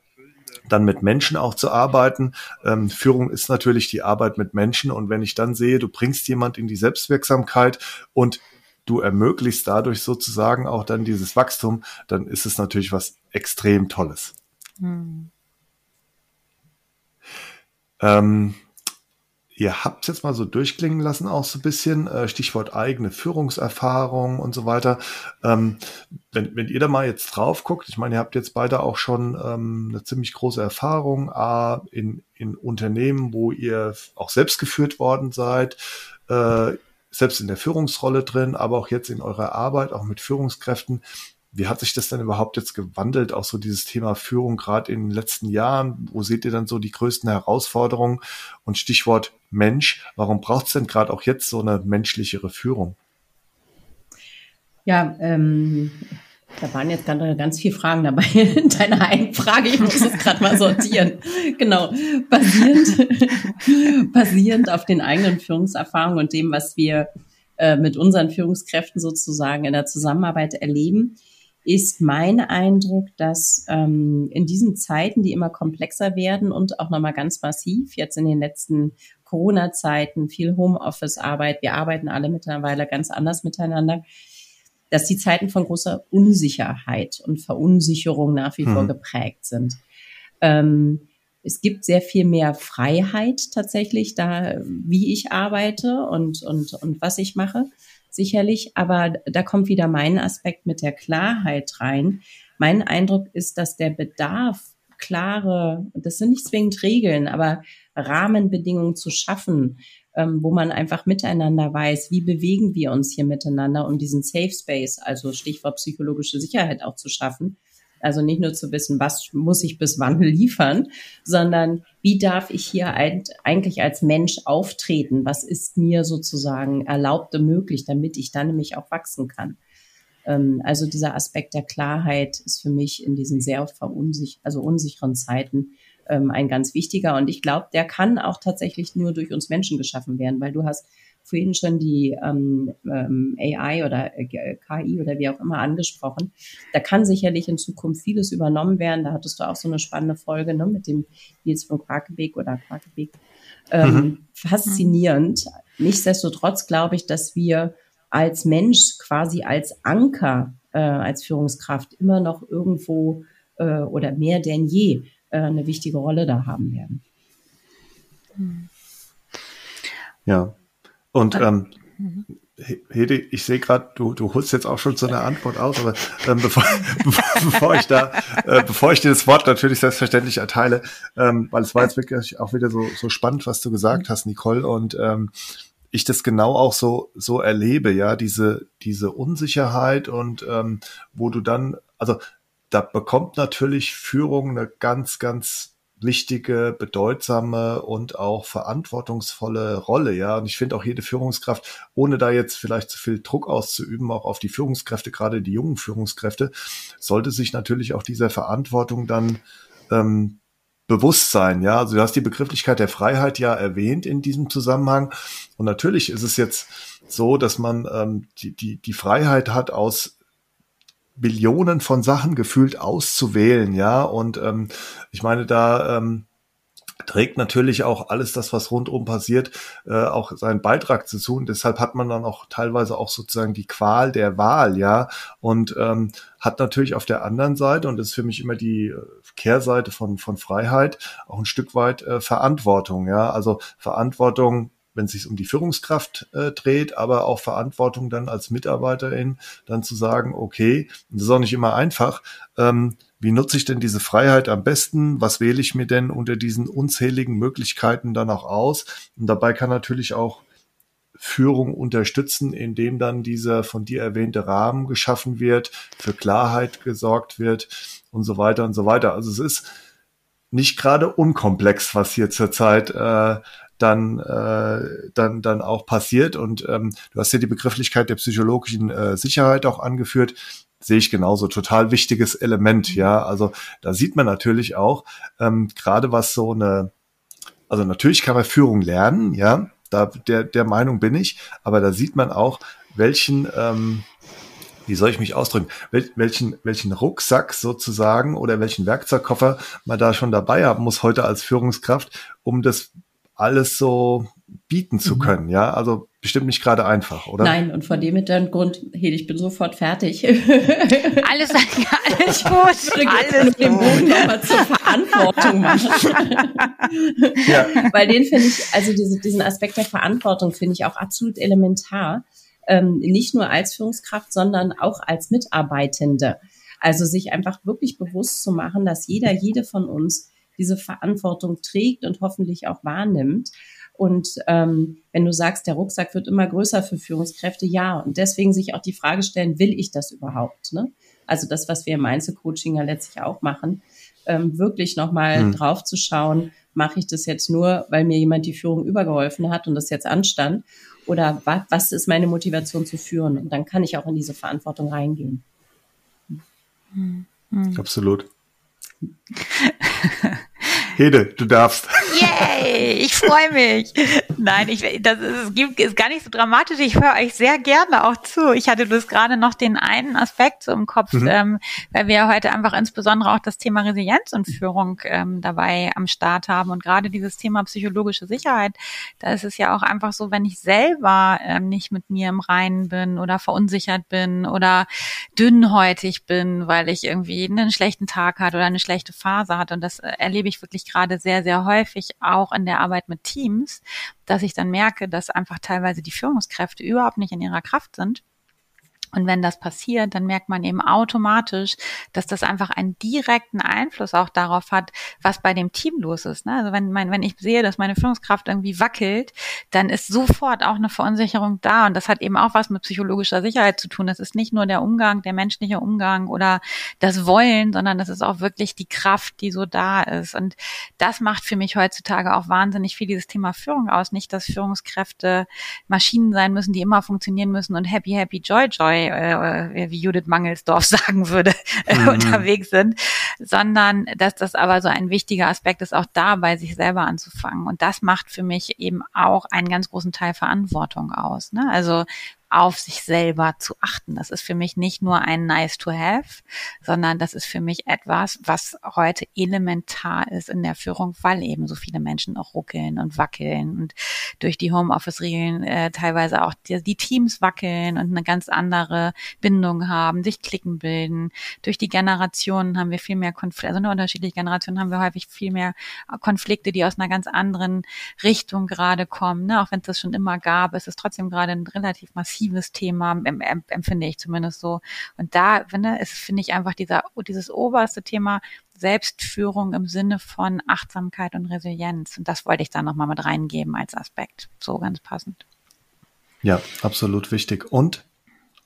dann mit Menschen auch zu arbeiten. Ähm, Führung ist natürlich die Arbeit mit Menschen und wenn ich dann sehe, du bringst jemand in die Selbstwirksamkeit und du ermöglichst dadurch sozusagen auch dann dieses Wachstum, dann ist es natürlich was extrem Tolles. Hm. Ähm, ihr habt jetzt mal so durchklingen lassen, auch so ein bisschen, äh, Stichwort eigene Führungserfahrung und so weiter. Ähm, wenn, wenn ihr da mal jetzt drauf guckt, ich meine, ihr habt jetzt beide auch schon ähm, eine ziemlich große Erfahrung, A, in, in Unternehmen, wo ihr auch selbst geführt worden seid, äh, selbst in der Führungsrolle drin, aber auch jetzt in eurer Arbeit, auch mit Führungskräften. Wie hat sich das denn überhaupt jetzt gewandelt, auch so dieses Thema Führung gerade in den letzten Jahren? Wo seht ihr dann so die größten Herausforderungen? Und Stichwort Mensch, warum braucht es denn gerade auch jetzt so eine menschlichere Führung? Ja, ähm, da waren jetzt ganz, ganz viele Fragen dabei [LAUGHS] in deiner einen Frage. Ich muss es gerade mal sortieren. Genau. Basierend, [LAUGHS] basierend auf den eigenen Führungserfahrungen und dem, was wir äh, mit unseren Führungskräften sozusagen in der Zusammenarbeit erleben, ist mein Eindruck, dass ähm, in diesen Zeiten, die immer komplexer werden und auch nochmal ganz massiv, jetzt in den letzten Corona-Zeiten, viel Homeoffice-Arbeit, wir arbeiten alle mittlerweile ganz anders miteinander, dass die Zeiten von großer Unsicherheit und Verunsicherung nach wie hm. vor geprägt sind. Ähm, es gibt sehr viel mehr Freiheit tatsächlich da, wie ich arbeite und, und, und was ich mache, sicherlich. Aber da kommt wieder mein Aspekt mit der Klarheit rein. Mein Eindruck ist, dass der Bedarf, klare, das sind nicht zwingend Regeln, aber Rahmenbedingungen zu schaffen, ähm, wo man einfach miteinander weiß, wie bewegen wir uns hier miteinander, um diesen Safe Space, also Stichwort psychologische Sicherheit auch zu schaffen. Also nicht nur zu wissen, was muss ich bis wann [LAUGHS] liefern, sondern wie darf ich hier eigentlich als Mensch auftreten? Was ist mir sozusagen erlaubt und möglich, damit ich dann nämlich auch wachsen kann? Ähm, also dieser Aspekt der Klarheit ist für mich in diesen sehr verunsich also unsicheren Zeiten ähm, ein ganz wichtiger. Und ich glaube, der kann auch tatsächlich nur durch uns Menschen geschaffen werden, weil du hast vorhin schon die ähm, ähm, AI oder äh, KI oder wie auch immer angesprochen. Da kann sicherlich in Zukunft vieles übernommen werden. Da hattest du auch so eine spannende Folge ne, mit dem Nils von Quakebeek oder Quakebeek. Ähm, mhm. Faszinierend. Nichtsdestotrotz glaube ich, dass wir als Mensch quasi als Anker, äh, als Führungskraft immer noch irgendwo äh, oder mehr denn je äh, eine wichtige Rolle da haben werden. Ja, und ähm, Hede, ich sehe gerade, du, du holst jetzt auch schon so eine Antwort aus, aber ähm, [LAUGHS] bevor, bevor ich da, äh, bevor ich dir das Wort natürlich selbstverständlich erteile, ähm, weil es war jetzt wirklich auch wieder so, so spannend, was du gesagt hast, Nicole, und ähm, ich das genau auch so, so erlebe, ja, diese, diese Unsicherheit und ähm, wo du dann, also da bekommt natürlich Führung eine ganz, ganz wichtige, bedeutsame und auch verantwortungsvolle Rolle, ja. Und ich finde auch jede Führungskraft, ohne da jetzt vielleicht zu viel Druck auszuüben, auch auf die Führungskräfte, gerade die jungen Führungskräfte, sollte sich natürlich auch dieser Verantwortung dann ähm, bewusst sein, ja. Also du hast die Begrifflichkeit der Freiheit ja erwähnt in diesem Zusammenhang. Und natürlich ist es jetzt so, dass man ähm, die, die, die Freiheit hat, aus Billionen von Sachen gefühlt auszuwählen, ja. Und ähm, ich meine, da ähm, trägt natürlich auch alles das, was rundum passiert, äh, auch seinen Beitrag zu tun. Deshalb hat man dann auch teilweise auch sozusagen die Qual der Wahl, ja, und ähm, hat natürlich auf der anderen Seite, und das ist für mich immer die äh, Kehrseite von, von Freiheit, auch ein Stück weit äh, Verantwortung, ja, also Verantwortung wenn es sich um die Führungskraft äh, dreht, aber auch Verantwortung dann als Mitarbeiterin, dann zu sagen, okay, das ist auch nicht immer einfach, ähm, wie nutze ich denn diese Freiheit am besten? Was wähle ich mir denn unter diesen unzähligen Möglichkeiten dann auch aus? Und dabei kann natürlich auch Führung unterstützen, indem dann dieser von dir erwähnte Rahmen geschaffen wird, für Klarheit gesorgt wird und so weiter und so weiter. Also es ist nicht gerade unkomplex, was hier zurzeit äh, dann, äh, dann, dann auch passiert. Und ähm, du hast ja die Begrifflichkeit der psychologischen äh, Sicherheit auch angeführt. Sehe ich genauso. Total wichtiges Element, ja. Also da sieht man natürlich auch, ähm, gerade was so eine, also natürlich kann man Führung lernen, ja. Da, der, der Meinung bin ich, aber da sieht man auch, welchen, ähm, wie soll ich mich ausdrücken, Wel welchen, welchen Rucksack sozusagen oder welchen Werkzeugkoffer man da schon dabei haben muss heute als Führungskraft, um das alles so bieten zu mhm. können, ja? Also bestimmt nicht gerade einfach, oder? Nein, und vor dem Hintergrund, Hede, ich bin sofort fertig. [LAUGHS] alles, alles gut. Alles den Boden nochmal zur Verantwortung machen. ja. [LAUGHS] Weil den finde ich, also diese, diesen Aspekt der Verantwortung finde ich auch absolut elementar. Ähm, nicht nur als Führungskraft, sondern auch als Mitarbeitende. Also sich einfach wirklich bewusst zu machen, dass jeder, jede von uns diese Verantwortung trägt und hoffentlich auch wahrnimmt. Und ähm, wenn du sagst, der Rucksack wird immer größer für Führungskräfte, ja. Und deswegen sich auch die Frage stellen, will ich das überhaupt? Ne? Also das, was wir im Einzelcoaching ja letztlich auch machen, ähm, wirklich nochmal hm. drauf zu schauen, mache ich das jetzt nur, weil mir jemand die Führung übergeholfen hat und das jetzt anstand? Oder was, was ist meine Motivation zu führen? Und dann kann ich auch in diese Verantwortung reingehen. Hm. Absolut. [LAUGHS] Hede, du darfst. Yay, ich freue mich. Nein, ich, das ist, ist gar nicht so dramatisch. Ich höre euch sehr gerne auch zu. Ich hatte bloß gerade noch den einen Aspekt so im Kopf, mhm. ähm, weil wir heute einfach insbesondere auch das Thema Resilienz und Führung ähm, dabei am Start haben und gerade dieses Thema psychologische Sicherheit. Da ist es ja auch einfach so, wenn ich selber ähm, nicht mit mir im Reinen bin oder verunsichert bin oder dünnhäutig bin, weil ich irgendwie einen schlechten Tag hatte oder eine schlechte Phase hatte und das äh, erlebe ich wirklich gerade sehr, sehr häufig auch in der Arbeit mit Teams, dass ich dann merke, dass einfach teilweise die Führungskräfte überhaupt nicht in ihrer Kraft sind und wenn das passiert, dann merkt man eben automatisch, dass das einfach einen direkten Einfluss auch darauf hat, was bei dem Team los ist. Ne? Also wenn, mein, wenn ich sehe, dass meine Führungskraft irgendwie wackelt, dann ist sofort auch eine Verunsicherung da. Und das hat eben auch was mit psychologischer Sicherheit zu tun. Das ist nicht nur der Umgang, der menschliche Umgang oder das Wollen, sondern das ist auch wirklich die Kraft, die so da ist. Und das macht für mich heutzutage auch wahnsinnig viel dieses Thema Führung aus. Nicht, dass Führungskräfte Maschinen sein müssen, die immer funktionieren müssen und happy, happy, joy, joy äh, wie Judith Mangelsdorf [LAUGHS] sagen würde, äh, mhm. unterwegs sind, sondern dass das aber so ein wichtiger Aspekt ist, auch da bei sich selber anzufangen. Und das macht für mich eben auch einen ganz großen Teil Verantwortung aus. Ne? Also auf sich selber zu achten. Das ist für mich nicht nur ein nice to have, sondern das ist für mich etwas, was heute elementar ist in der Führung, weil eben so viele Menschen auch ruckeln und wackeln und durch die Homeoffice-Regeln äh, teilweise auch die, die, Teams wackeln und eine ganz andere Bindung haben, sich Klicken bilden. Durch die Generationen haben wir viel mehr Konflikte, also eine unterschiedliche Generation haben wir häufig viel mehr Konflikte, die aus einer ganz anderen Richtung gerade kommen. Ne? Auch wenn es das schon immer gab, ist es trotzdem gerade ein relativ massiv massives Thema, empfinde ich zumindest so. Und da finde, ist, finde ich einfach dieser, dieses oberste Thema Selbstführung im Sinne von Achtsamkeit und Resilienz. Und das wollte ich da nochmal mit reingeben als Aspekt. So ganz passend. Ja, absolut wichtig. Und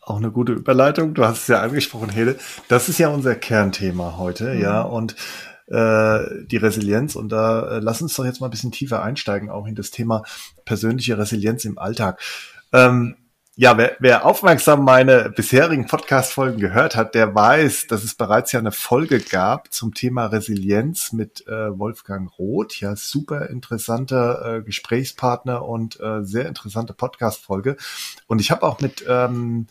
auch eine gute Überleitung. Du hast es ja angesprochen, Hede. Das ist ja unser Kernthema heute, mhm. ja. Und äh, die Resilienz. Und da äh, lass uns doch jetzt mal ein bisschen tiefer einsteigen, auch in das Thema persönliche Resilienz im Alltag. Ähm, ja, wer, wer aufmerksam meine bisherigen Podcast-Folgen gehört hat, der weiß, dass es bereits ja eine Folge gab zum Thema Resilienz mit äh, Wolfgang Roth. Ja, super interessanter äh, Gesprächspartner und äh, sehr interessante Podcast-Folge. Und ich habe auch mit ähm,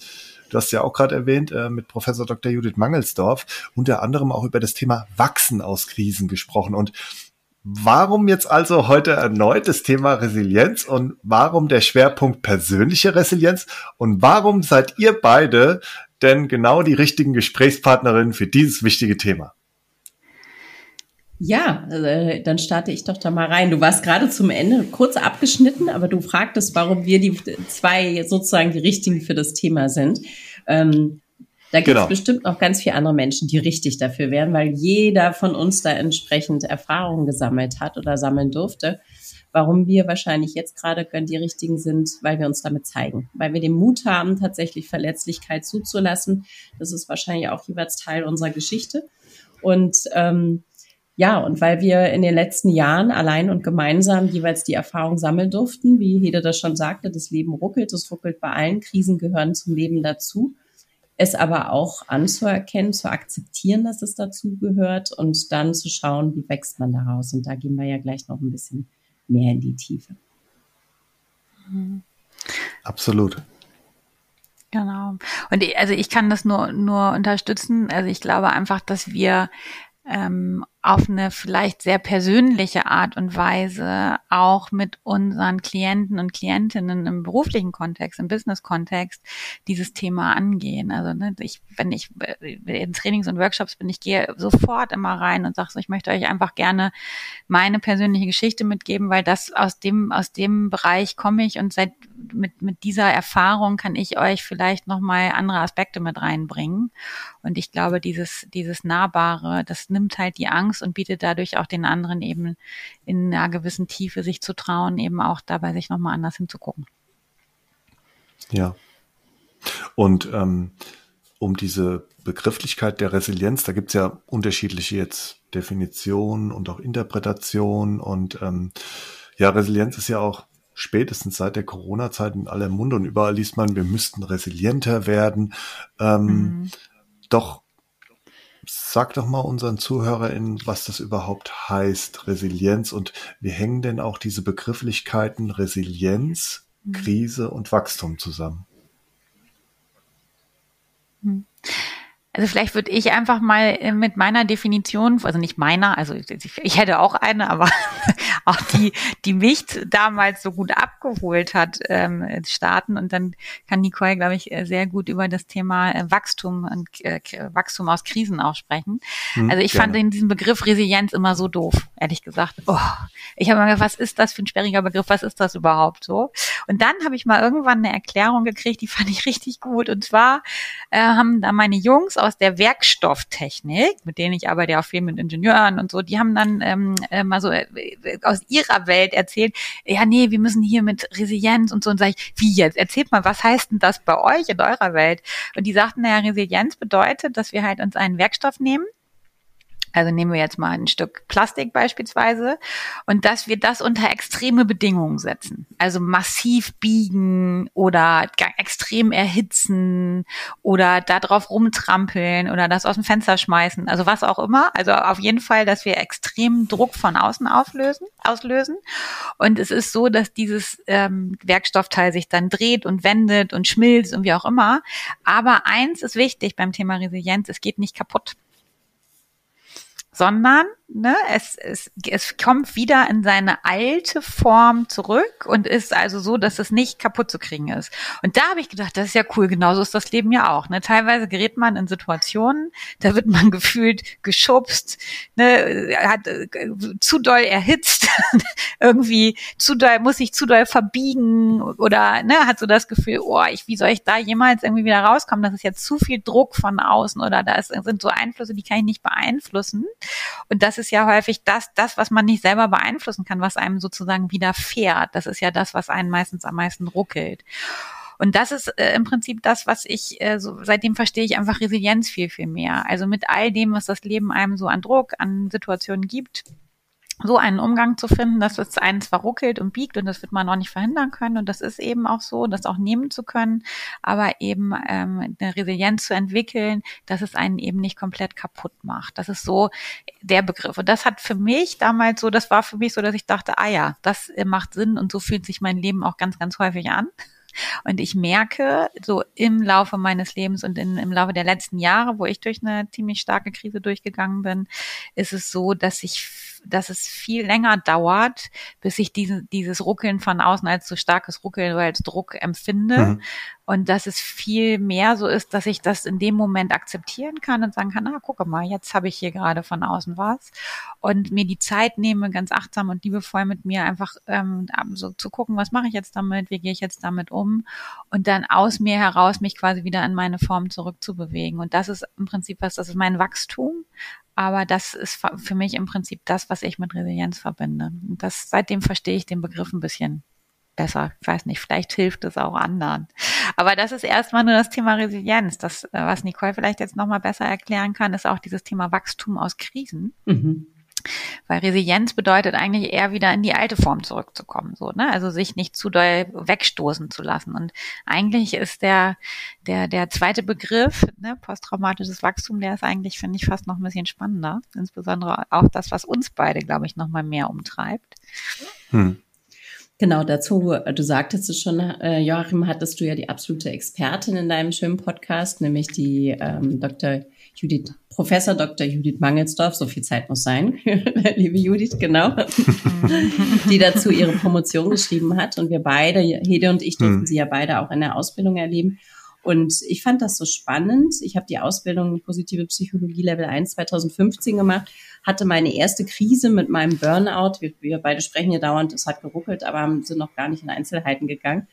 du hast ja auch gerade erwähnt, äh, mit Professor Dr. Judith Mangelsdorf unter anderem auch über das Thema Wachsen aus Krisen gesprochen. Und Warum jetzt also heute erneut das Thema Resilienz und warum der Schwerpunkt persönliche Resilienz und warum seid ihr beide denn genau die richtigen Gesprächspartnerinnen für dieses wichtige Thema? Ja, äh, dann starte ich doch da mal rein. Du warst gerade zum Ende kurz abgeschnitten, aber du fragtest, warum wir die zwei sozusagen die richtigen für das Thema sind. Ähm, da gibt es genau. bestimmt noch ganz viele andere Menschen, die richtig dafür wären, weil jeder von uns da entsprechend Erfahrungen gesammelt hat oder sammeln durfte. Warum wir wahrscheinlich jetzt gerade die richtigen sind, weil wir uns damit zeigen, weil wir den Mut haben, tatsächlich Verletzlichkeit zuzulassen. Das ist wahrscheinlich auch jeweils Teil unserer Geschichte. Und ähm, ja, und weil wir in den letzten Jahren allein und gemeinsam jeweils die Erfahrung sammeln durften, wie Hede das schon sagte, das Leben ruckelt, es ruckelt bei allen, Krisen gehören zum Leben dazu es aber auch anzuerkennen, zu akzeptieren, dass es dazu gehört und dann zu schauen, wie wächst man daraus. Und da gehen wir ja gleich noch ein bisschen mehr in die Tiefe. Absolut. Genau. Und ich, also ich kann das nur, nur unterstützen. Also ich glaube einfach, dass wir ähm, auf eine vielleicht sehr persönliche Art und Weise auch mit unseren Klienten und Klientinnen im beruflichen Kontext, im Business-Kontext dieses Thema angehen. Also ne, ich, wenn ich äh, in Trainings und Workshops bin, ich gehe sofort immer rein und sage so, ich möchte euch einfach gerne meine persönliche Geschichte mitgeben, weil das aus dem aus dem Bereich komme ich und seit mit mit dieser Erfahrung kann ich euch vielleicht noch mal andere Aspekte mit reinbringen. Und ich glaube, dieses dieses Nahbare, das nimmt halt die Angst Angst und bietet dadurch auch den anderen eben in einer gewissen Tiefe sich zu trauen, eben auch dabei sich nochmal anders hinzugucken. Ja. Und ähm, um diese Begrifflichkeit der Resilienz, da gibt es ja unterschiedliche jetzt Definitionen und auch Interpretationen. Und ähm, ja, Resilienz ist ja auch spätestens seit der Corona-Zeit in aller Munde und überall liest man, wir müssten resilienter werden. Ähm, mhm. Doch Sag doch mal unseren ZuhörerInnen, was das überhaupt heißt, Resilienz und wie hängen denn auch diese Begrifflichkeiten Resilienz, mhm. Krise und Wachstum zusammen? Also vielleicht würde ich einfach mal äh, mit meiner Definition, also nicht meiner, also ich hätte auch eine, aber [LAUGHS] auch die, die mich damals so gut abgeholt hat, ähm, starten. Und dann kann Nicole, glaube ich, äh, sehr gut über das Thema äh, Wachstum und äh, Wachstum aus Krisen auch sprechen. Hm, also ich gerne. fand in diesem Begriff Resilienz immer so doof, ehrlich gesagt. Oh, ich habe mir gedacht, was ist das für ein sperriger Begriff? Was ist das überhaupt so? Und dann habe ich mal irgendwann eine Erklärung gekriegt, die fand ich richtig gut. Und zwar äh, haben da meine Jungs aus der Werkstofftechnik, mit denen ich arbeite ja auch viel mit Ingenieuren und so, die haben dann ähm, äh, mal so äh, aus ihrer Welt erzählt, ja, nee, wir müssen hier mit Resilienz und so und sage ich, wie jetzt? Erzählt mal, was heißt denn das bei euch in eurer Welt? Und die sagten, naja, Resilienz bedeutet, dass wir halt uns einen Werkstoff nehmen, also nehmen wir jetzt mal ein Stück Plastik beispielsweise und dass wir das unter extreme Bedingungen setzen. Also massiv biegen oder extrem erhitzen oder da drauf rumtrampeln oder das aus dem Fenster schmeißen. Also was auch immer. Also auf jeden Fall, dass wir extremen Druck von außen auflösen, auslösen. Und es ist so, dass dieses ähm, Werkstoffteil sich dann dreht und wendet und schmilzt und wie auch immer. Aber eins ist wichtig beim Thema Resilienz, es geht nicht kaputt. Sondern ne, es, es, es kommt wieder in seine alte Form zurück und ist also so, dass es nicht kaputt zu kriegen ist. Und da habe ich gedacht, das ist ja cool, genauso ist das Leben ja auch. Ne? Teilweise gerät man in Situationen, da wird man [LAUGHS] gefühlt geschubst, ne, hat äh, zu doll erhitzt, [LAUGHS] irgendwie zu doll, muss sich zu doll verbiegen oder ne, hat so das Gefühl, oh, ich, wie soll ich da jemals irgendwie wieder rauskommen? Das ist jetzt zu viel Druck von außen oder da ist, sind so Einflüsse, die kann ich nicht beeinflussen. Und das ist ja häufig das, das, was man nicht selber beeinflussen kann, was einem sozusagen widerfährt. Das ist ja das, was einen meistens am meisten ruckelt. Und das ist äh, im Prinzip das, was ich, äh, so, seitdem verstehe ich einfach Resilienz viel, viel mehr. Also mit all dem, was das Leben einem so an Druck, an Situationen gibt, so einen Umgang zu finden, dass es einen zwar ruckelt und biegt und das wird man auch nicht verhindern können und das ist eben auch so, das auch nehmen zu können, aber eben ähm, eine Resilienz zu entwickeln, dass es einen eben nicht komplett kaputt macht. Das ist so der Begriff und das hat für mich damals so, das war für mich so, dass ich dachte, ah ja, das macht Sinn und so fühlt sich mein Leben auch ganz, ganz häufig an. [LAUGHS] Und ich merke so im Laufe meines Lebens und in, im Laufe der letzten Jahre, wo ich durch eine ziemlich starke Krise durchgegangen bin, ist es so, dass ich dass es viel länger dauert, bis ich diese, dieses Ruckeln von außen als so starkes Ruckeln oder als Druck empfinde. Mhm. Und dass es viel mehr so ist, dass ich das in dem Moment akzeptieren kann und sagen kann, ah, gucke mal, jetzt habe ich hier gerade von außen was. Und mir die Zeit nehme, ganz achtsam und liebevoll mit mir einfach ähm, so zu gucken, was mache ich jetzt damit, wie gehe ich jetzt damit um und dann aus mir heraus mich quasi wieder in meine Form zurückzubewegen. Und das ist im Prinzip was, das ist mein Wachstum, aber das ist für mich im Prinzip das, was ich mit Resilienz verbinde. Und das, seitdem verstehe ich den Begriff ein bisschen besser. Ich weiß nicht, vielleicht hilft es auch anderen. Aber das ist erstmal nur das Thema Resilienz. Das, äh, was Nicole vielleicht jetzt nochmal besser erklären kann, ist auch dieses Thema Wachstum aus Krisen. Mhm. Weil Resilienz bedeutet eigentlich eher wieder in die alte Form zurückzukommen, so, ne? Also sich nicht zu doll wegstoßen zu lassen. Und eigentlich ist der, der, der zweite Begriff, ne, posttraumatisches Wachstum, der ist eigentlich, finde ich, fast noch ein bisschen spannender. Insbesondere auch das, was uns beide, glaube ich, noch mal mehr umtreibt. Hm. Genau, dazu, du sagtest es schon, äh, Joachim, hattest du ja die absolute Expertin in deinem schönen Podcast, nämlich die ähm, Dr. Judith, Professor Dr. Judith Mangelsdorf, so viel Zeit muss sein, [LAUGHS] liebe Judith, genau, [LAUGHS] die dazu ihre Promotion geschrieben hat. Und wir beide, Hede und ich, durften mhm. sie ja beide auch in der Ausbildung erleben. Und ich fand das so spannend. Ich habe die Ausbildung Positive Psychologie Level 1 2015 gemacht, hatte meine erste Krise mit meinem Burnout. Wir, wir beide sprechen hier dauernd, es hat geruckelt, aber sind noch gar nicht in Einzelheiten gegangen.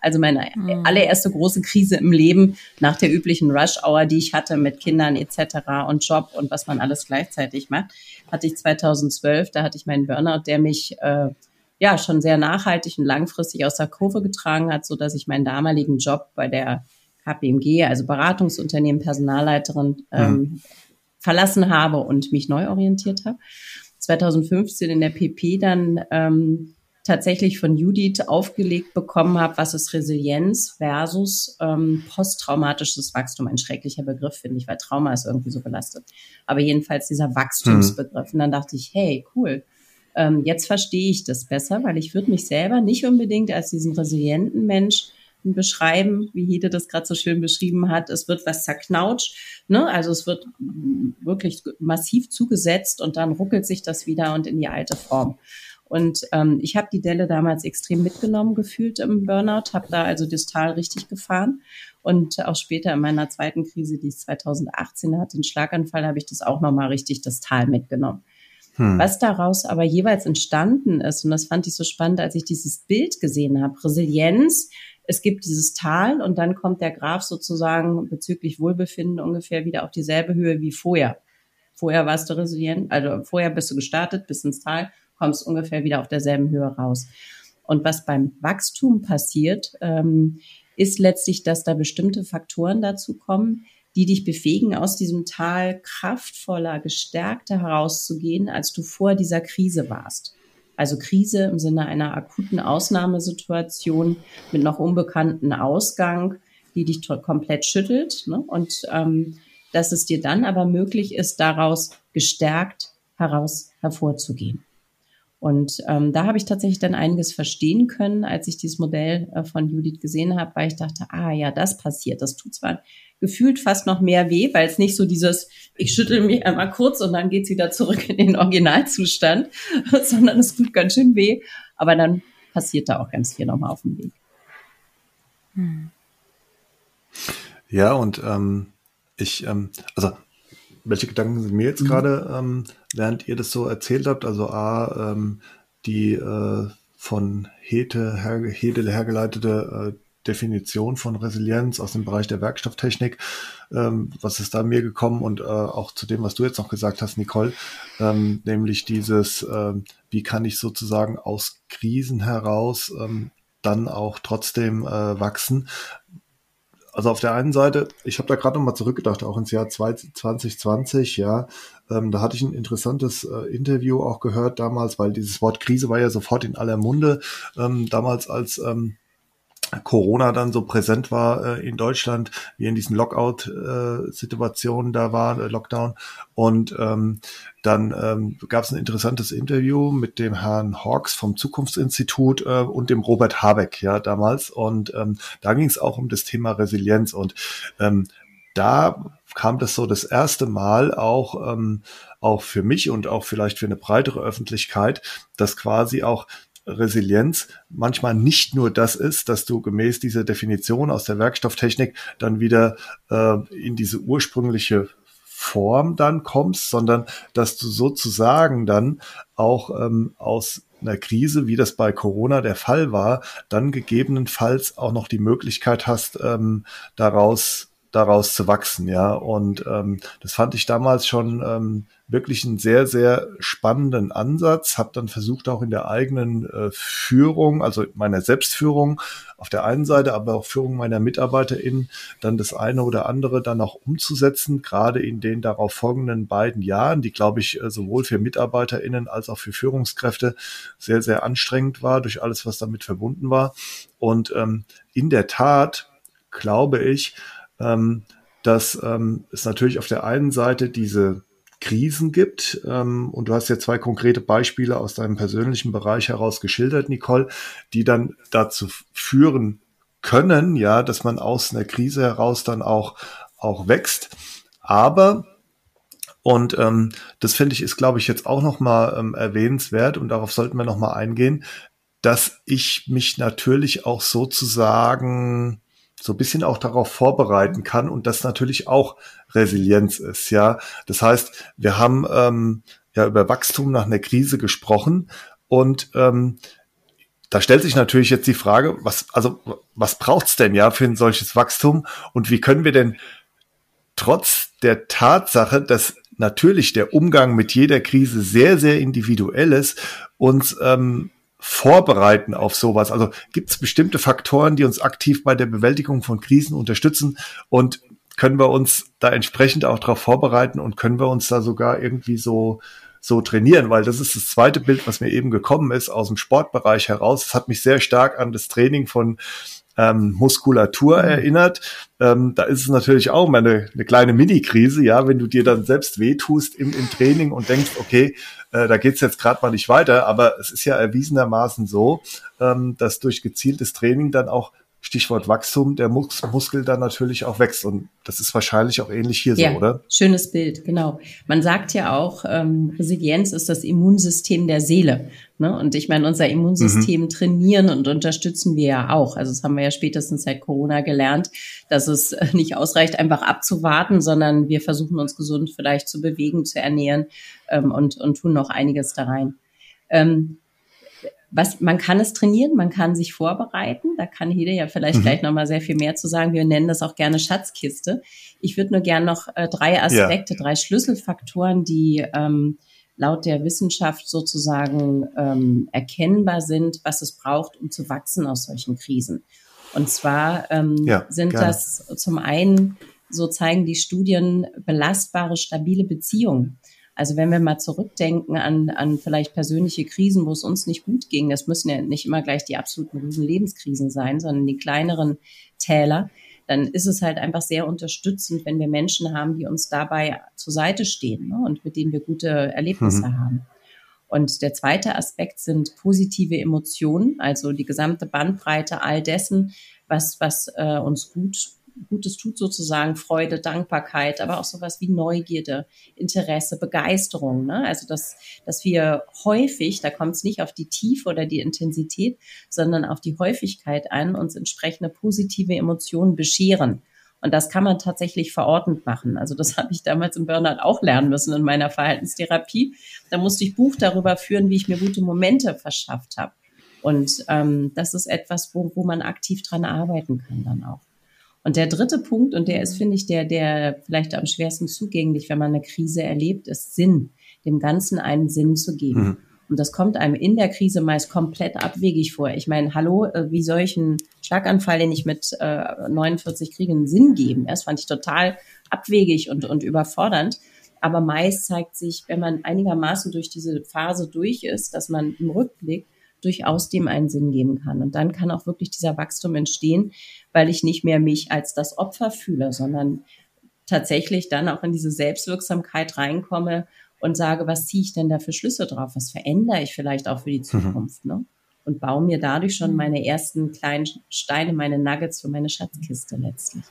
Also meine mhm. allererste große Krise im Leben nach der üblichen Rush-Hour, die ich hatte mit Kindern etc. und Job und was man alles gleichzeitig macht, hatte ich 2012. Da hatte ich meinen Burnout, der mich äh, ja schon sehr nachhaltig und langfristig aus der Kurve getragen hat, so dass ich meinen damaligen Job bei der KPMG, also Beratungsunternehmen, Personalleiterin, ähm, mhm. verlassen habe und mich neu orientiert habe. 2015 in der PP dann ähm, tatsächlich von Judith aufgelegt bekommen habe, was ist Resilienz versus ähm, posttraumatisches Wachstum. Ein schrecklicher Begriff, finde ich, weil Trauma ist irgendwie so belastet. Aber jedenfalls dieser Wachstumsbegriff. Mhm. Und dann dachte ich, hey, cool, ähm, jetzt verstehe ich das besser, weil ich würde mich selber nicht unbedingt als diesen resilienten Mensch beschreiben, wie Hede das gerade so schön beschrieben hat. Es wird was zerknautscht, ne? also es wird wirklich massiv zugesetzt und dann ruckelt sich das wieder und in die alte Form. Und ähm, ich habe die Delle damals extrem mitgenommen gefühlt im Burnout, habe da also distal richtig gefahren. Und auch später in meiner zweiten Krise, die ich 2018 hatte, den Schlaganfall, habe ich das auch nochmal richtig das Tal mitgenommen. Hm. Was daraus aber jeweils entstanden ist, und das fand ich so spannend, als ich dieses Bild gesehen habe, Resilienz, es gibt dieses Tal und dann kommt der Graph sozusagen bezüglich Wohlbefinden ungefähr wieder auf dieselbe Höhe wie vorher. Vorher warst du resilient, also vorher bist du gestartet, bis ins Tal kommst ungefähr wieder auf derselben Höhe raus. Und was beim Wachstum passiert, ähm, ist letztlich, dass da bestimmte Faktoren dazu kommen, die dich befähigen, aus diesem Tal kraftvoller, gestärkter herauszugehen, als du vor dieser Krise warst. Also Krise im Sinne einer akuten Ausnahmesituation mit noch unbekannten Ausgang, die dich komplett schüttelt. Ne? Und ähm, dass es dir dann aber möglich ist, daraus gestärkt heraus hervorzugehen. Und ähm, da habe ich tatsächlich dann einiges verstehen können, als ich dieses Modell äh, von Judith gesehen habe, weil ich dachte, ah ja, das passiert. Das tut zwar gefühlt fast noch mehr weh, weil es nicht so dieses, ich schüttel mich einmal kurz und dann geht's wieder zurück in den Originalzustand, [LAUGHS] sondern es tut ganz schön weh. Aber dann passiert da auch ganz viel nochmal auf dem Weg. Hm. Ja, und ähm, ich, ähm, also welche Gedanken sind mir jetzt mhm. gerade, ähm, während ihr das so erzählt habt? Also A, ähm, die äh, von Hete, her, Hede hergeleitete äh, Definition von Resilienz aus dem Bereich der Werkstofftechnik. Ähm, was ist da mir gekommen und äh, auch zu dem, was du jetzt noch gesagt hast, Nicole, ähm, nämlich dieses, äh, wie kann ich sozusagen aus Krisen heraus ähm, dann auch trotzdem äh, wachsen also auf der einen Seite, ich habe da gerade nochmal zurückgedacht, auch ins Jahr 2020, ja, ähm, da hatte ich ein interessantes äh, Interview auch gehört damals, weil dieses Wort Krise war ja sofort in aller Munde, ähm, damals als ähm, Corona dann so präsent war äh, in Deutschland, wie in diesen Lockout-Situationen äh, da war, äh, Lockdown. Und ähm, dann ähm, gab es ein interessantes Interview mit dem Herrn Hawks vom Zukunftsinstitut äh, und dem Robert Habeck, ja, damals. Und ähm, da ging es auch um das Thema Resilienz. Und ähm, da kam das so das erste Mal auch, ähm, auch für mich und auch vielleicht für eine breitere Öffentlichkeit, dass quasi auch Resilienz manchmal nicht nur das ist, dass du gemäß dieser Definition aus der Werkstofftechnik dann wieder äh, in diese ursprüngliche Form dann kommst, sondern dass du sozusagen dann auch ähm, aus einer Krise, wie das bei Corona der Fall war, dann gegebenenfalls auch noch die Möglichkeit hast, ähm, daraus daraus zu wachsen, ja. Und ähm, das fand ich damals schon ähm, wirklich einen sehr, sehr spannenden Ansatz. Habe dann versucht, auch in der eigenen äh, Führung, also meiner Selbstführung auf der einen Seite, aber auch Führung meiner MitarbeiterInnen, dann das eine oder andere dann auch umzusetzen, gerade in den darauf folgenden beiden Jahren, die, glaube ich, äh, sowohl für MitarbeiterInnen als auch für Führungskräfte sehr, sehr anstrengend war, durch alles, was damit verbunden war. Und ähm, in der Tat glaube ich, ähm, dass ähm, es natürlich auf der einen Seite diese Krisen gibt. Ähm, und du hast ja zwei konkrete Beispiele aus deinem persönlichen Bereich heraus geschildert, Nicole, die dann dazu führen können, ja, dass man aus einer Krise heraus dann auch, auch wächst. Aber und ähm, das finde ich ist, glaube ich, jetzt auch nochmal ähm, erwähnenswert und darauf sollten wir nochmal eingehen, dass ich mich natürlich auch sozusagen so ein bisschen auch darauf vorbereiten kann und das natürlich auch Resilienz ist, ja. Das heißt, wir haben ähm, ja über Wachstum nach einer Krise gesprochen und ähm, da stellt sich natürlich jetzt die Frage, was, also, was braucht's denn ja für ein solches Wachstum und wie können wir denn trotz der Tatsache, dass natürlich der Umgang mit jeder Krise sehr, sehr individuell ist, uns ähm, vorbereiten auf sowas? Also gibt es bestimmte Faktoren, die uns aktiv bei der Bewältigung von Krisen unterstützen und können wir uns da entsprechend auch darauf vorbereiten und können wir uns da sogar irgendwie so so trainieren, weil das ist das zweite Bild, was mir eben gekommen ist aus dem Sportbereich heraus. Es hat mich sehr stark an das Training von ähm, Muskulatur mhm. erinnert. Ähm, da ist es natürlich auch mal eine, eine kleine Mini-Krise, ja, wenn du dir dann selbst wehtust im, im Training und denkst, okay, äh, da geht's jetzt gerade mal nicht weiter, aber es ist ja erwiesenermaßen so, ähm, dass durch gezieltes Training dann auch Stichwort Wachstum, der Mus Muskel dann natürlich auch wächst. Und das ist wahrscheinlich auch ähnlich hier ja, so, oder? Schönes Bild, genau. Man sagt ja auch, ähm, Resilienz ist das Immunsystem der Seele. Ne? Und ich meine, unser Immunsystem mhm. trainieren und unterstützen wir ja auch. Also das haben wir ja spätestens seit Corona gelernt, dass es äh, nicht ausreicht, einfach abzuwarten, sondern wir versuchen uns gesund vielleicht zu bewegen, zu ernähren ähm, und, und tun noch einiges da rein. Ähm, was, man kann es trainieren, man kann sich vorbereiten. Da kann Hede ja vielleicht mhm. gleich nochmal sehr viel mehr zu sagen. Wir nennen das auch gerne Schatzkiste. Ich würde nur gerne noch äh, drei Aspekte, ja. drei Schlüsselfaktoren, die ähm, laut der Wissenschaft sozusagen ähm, erkennbar sind, was es braucht, um zu wachsen aus solchen Krisen. Und zwar ähm, ja, sind gerne. das zum einen, so zeigen die Studien, belastbare, stabile Beziehungen. Also wenn wir mal zurückdenken an, an vielleicht persönliche Krisen, wo es uns nicht gut ging, das müssen ja nicht immer gleich die absoluten riesen Lebenskrisen sein, sondern die kleineren Täler, dann ist es halt einfach sehr unterstützend, wenn wir Menschen haben, die uns dabei zur Seite stehen ne, und mit denen wir gute Erlebnisse mhm. haben. Und der zweite Aspekt sind positive Emotionen, also die gesamte Bandbreite all dessen, was, was äh, uns gut Gutes tut sozusagen, Freude, Dankbarkeit, aber auch sowas wie Neugierde, Interesse, Begeisterung. Ne? Also dass, dass wir häufig, da kommt es nicht auf die Tiefe oder die Intensität, sondern auf die Häufigkeit an, uns entsprechende positive Emotionen bescheren. Und das kann man tatsächlich verordnet machen. Also das [LAUGHS] habe ich damals im Burnout auch lernen müssen in meiner Verhaltenstherapie. Da musste ich Buch darüber führen, wie ich mir gute Momente verschafft habe. Und ähm, das ist etwas, wo, wo man aktiv dran arbeiten kann dann auch. Und der dritte Punkt, und der ist, finde ich, der, der vielleicht am schwersten zugänglich, wenn man eine Krise erlebt, ist Sinn, dem Ganzen einen Sinn zu geben. Mhm. Und das kommt einem in der Krise meist komplett abwegig vor. Ich meine, hallo, äh, wie soll ich einen Schlaganfall, den ich mit äh, 49 kriege, einen Sinn geben? Das fand ich total abwegig und, und überfordernd. Aber meist zeigt sich, wenn man einigermaßen durch diese Phase durch ist, dass man im Rückblick durchaus dem einen Sinn geben kann. Und dann kann auch wirklich dieser Wachstum entstehen, weil ich nicht mehr mich als das Opfer fühle, sondern tatsächlich dann auch in diese Selbstwirksamkeit reinkomme und sage, was ziehe ich denn da für Schlüsse drauf? Was verändere ich vielleicht auch für die mhm. Zukunft? Mhm. Ne? Und baue mir dadurch schon meine ersten kleinen Steine, meine Nuggets für meine Schatzkiste letztlich.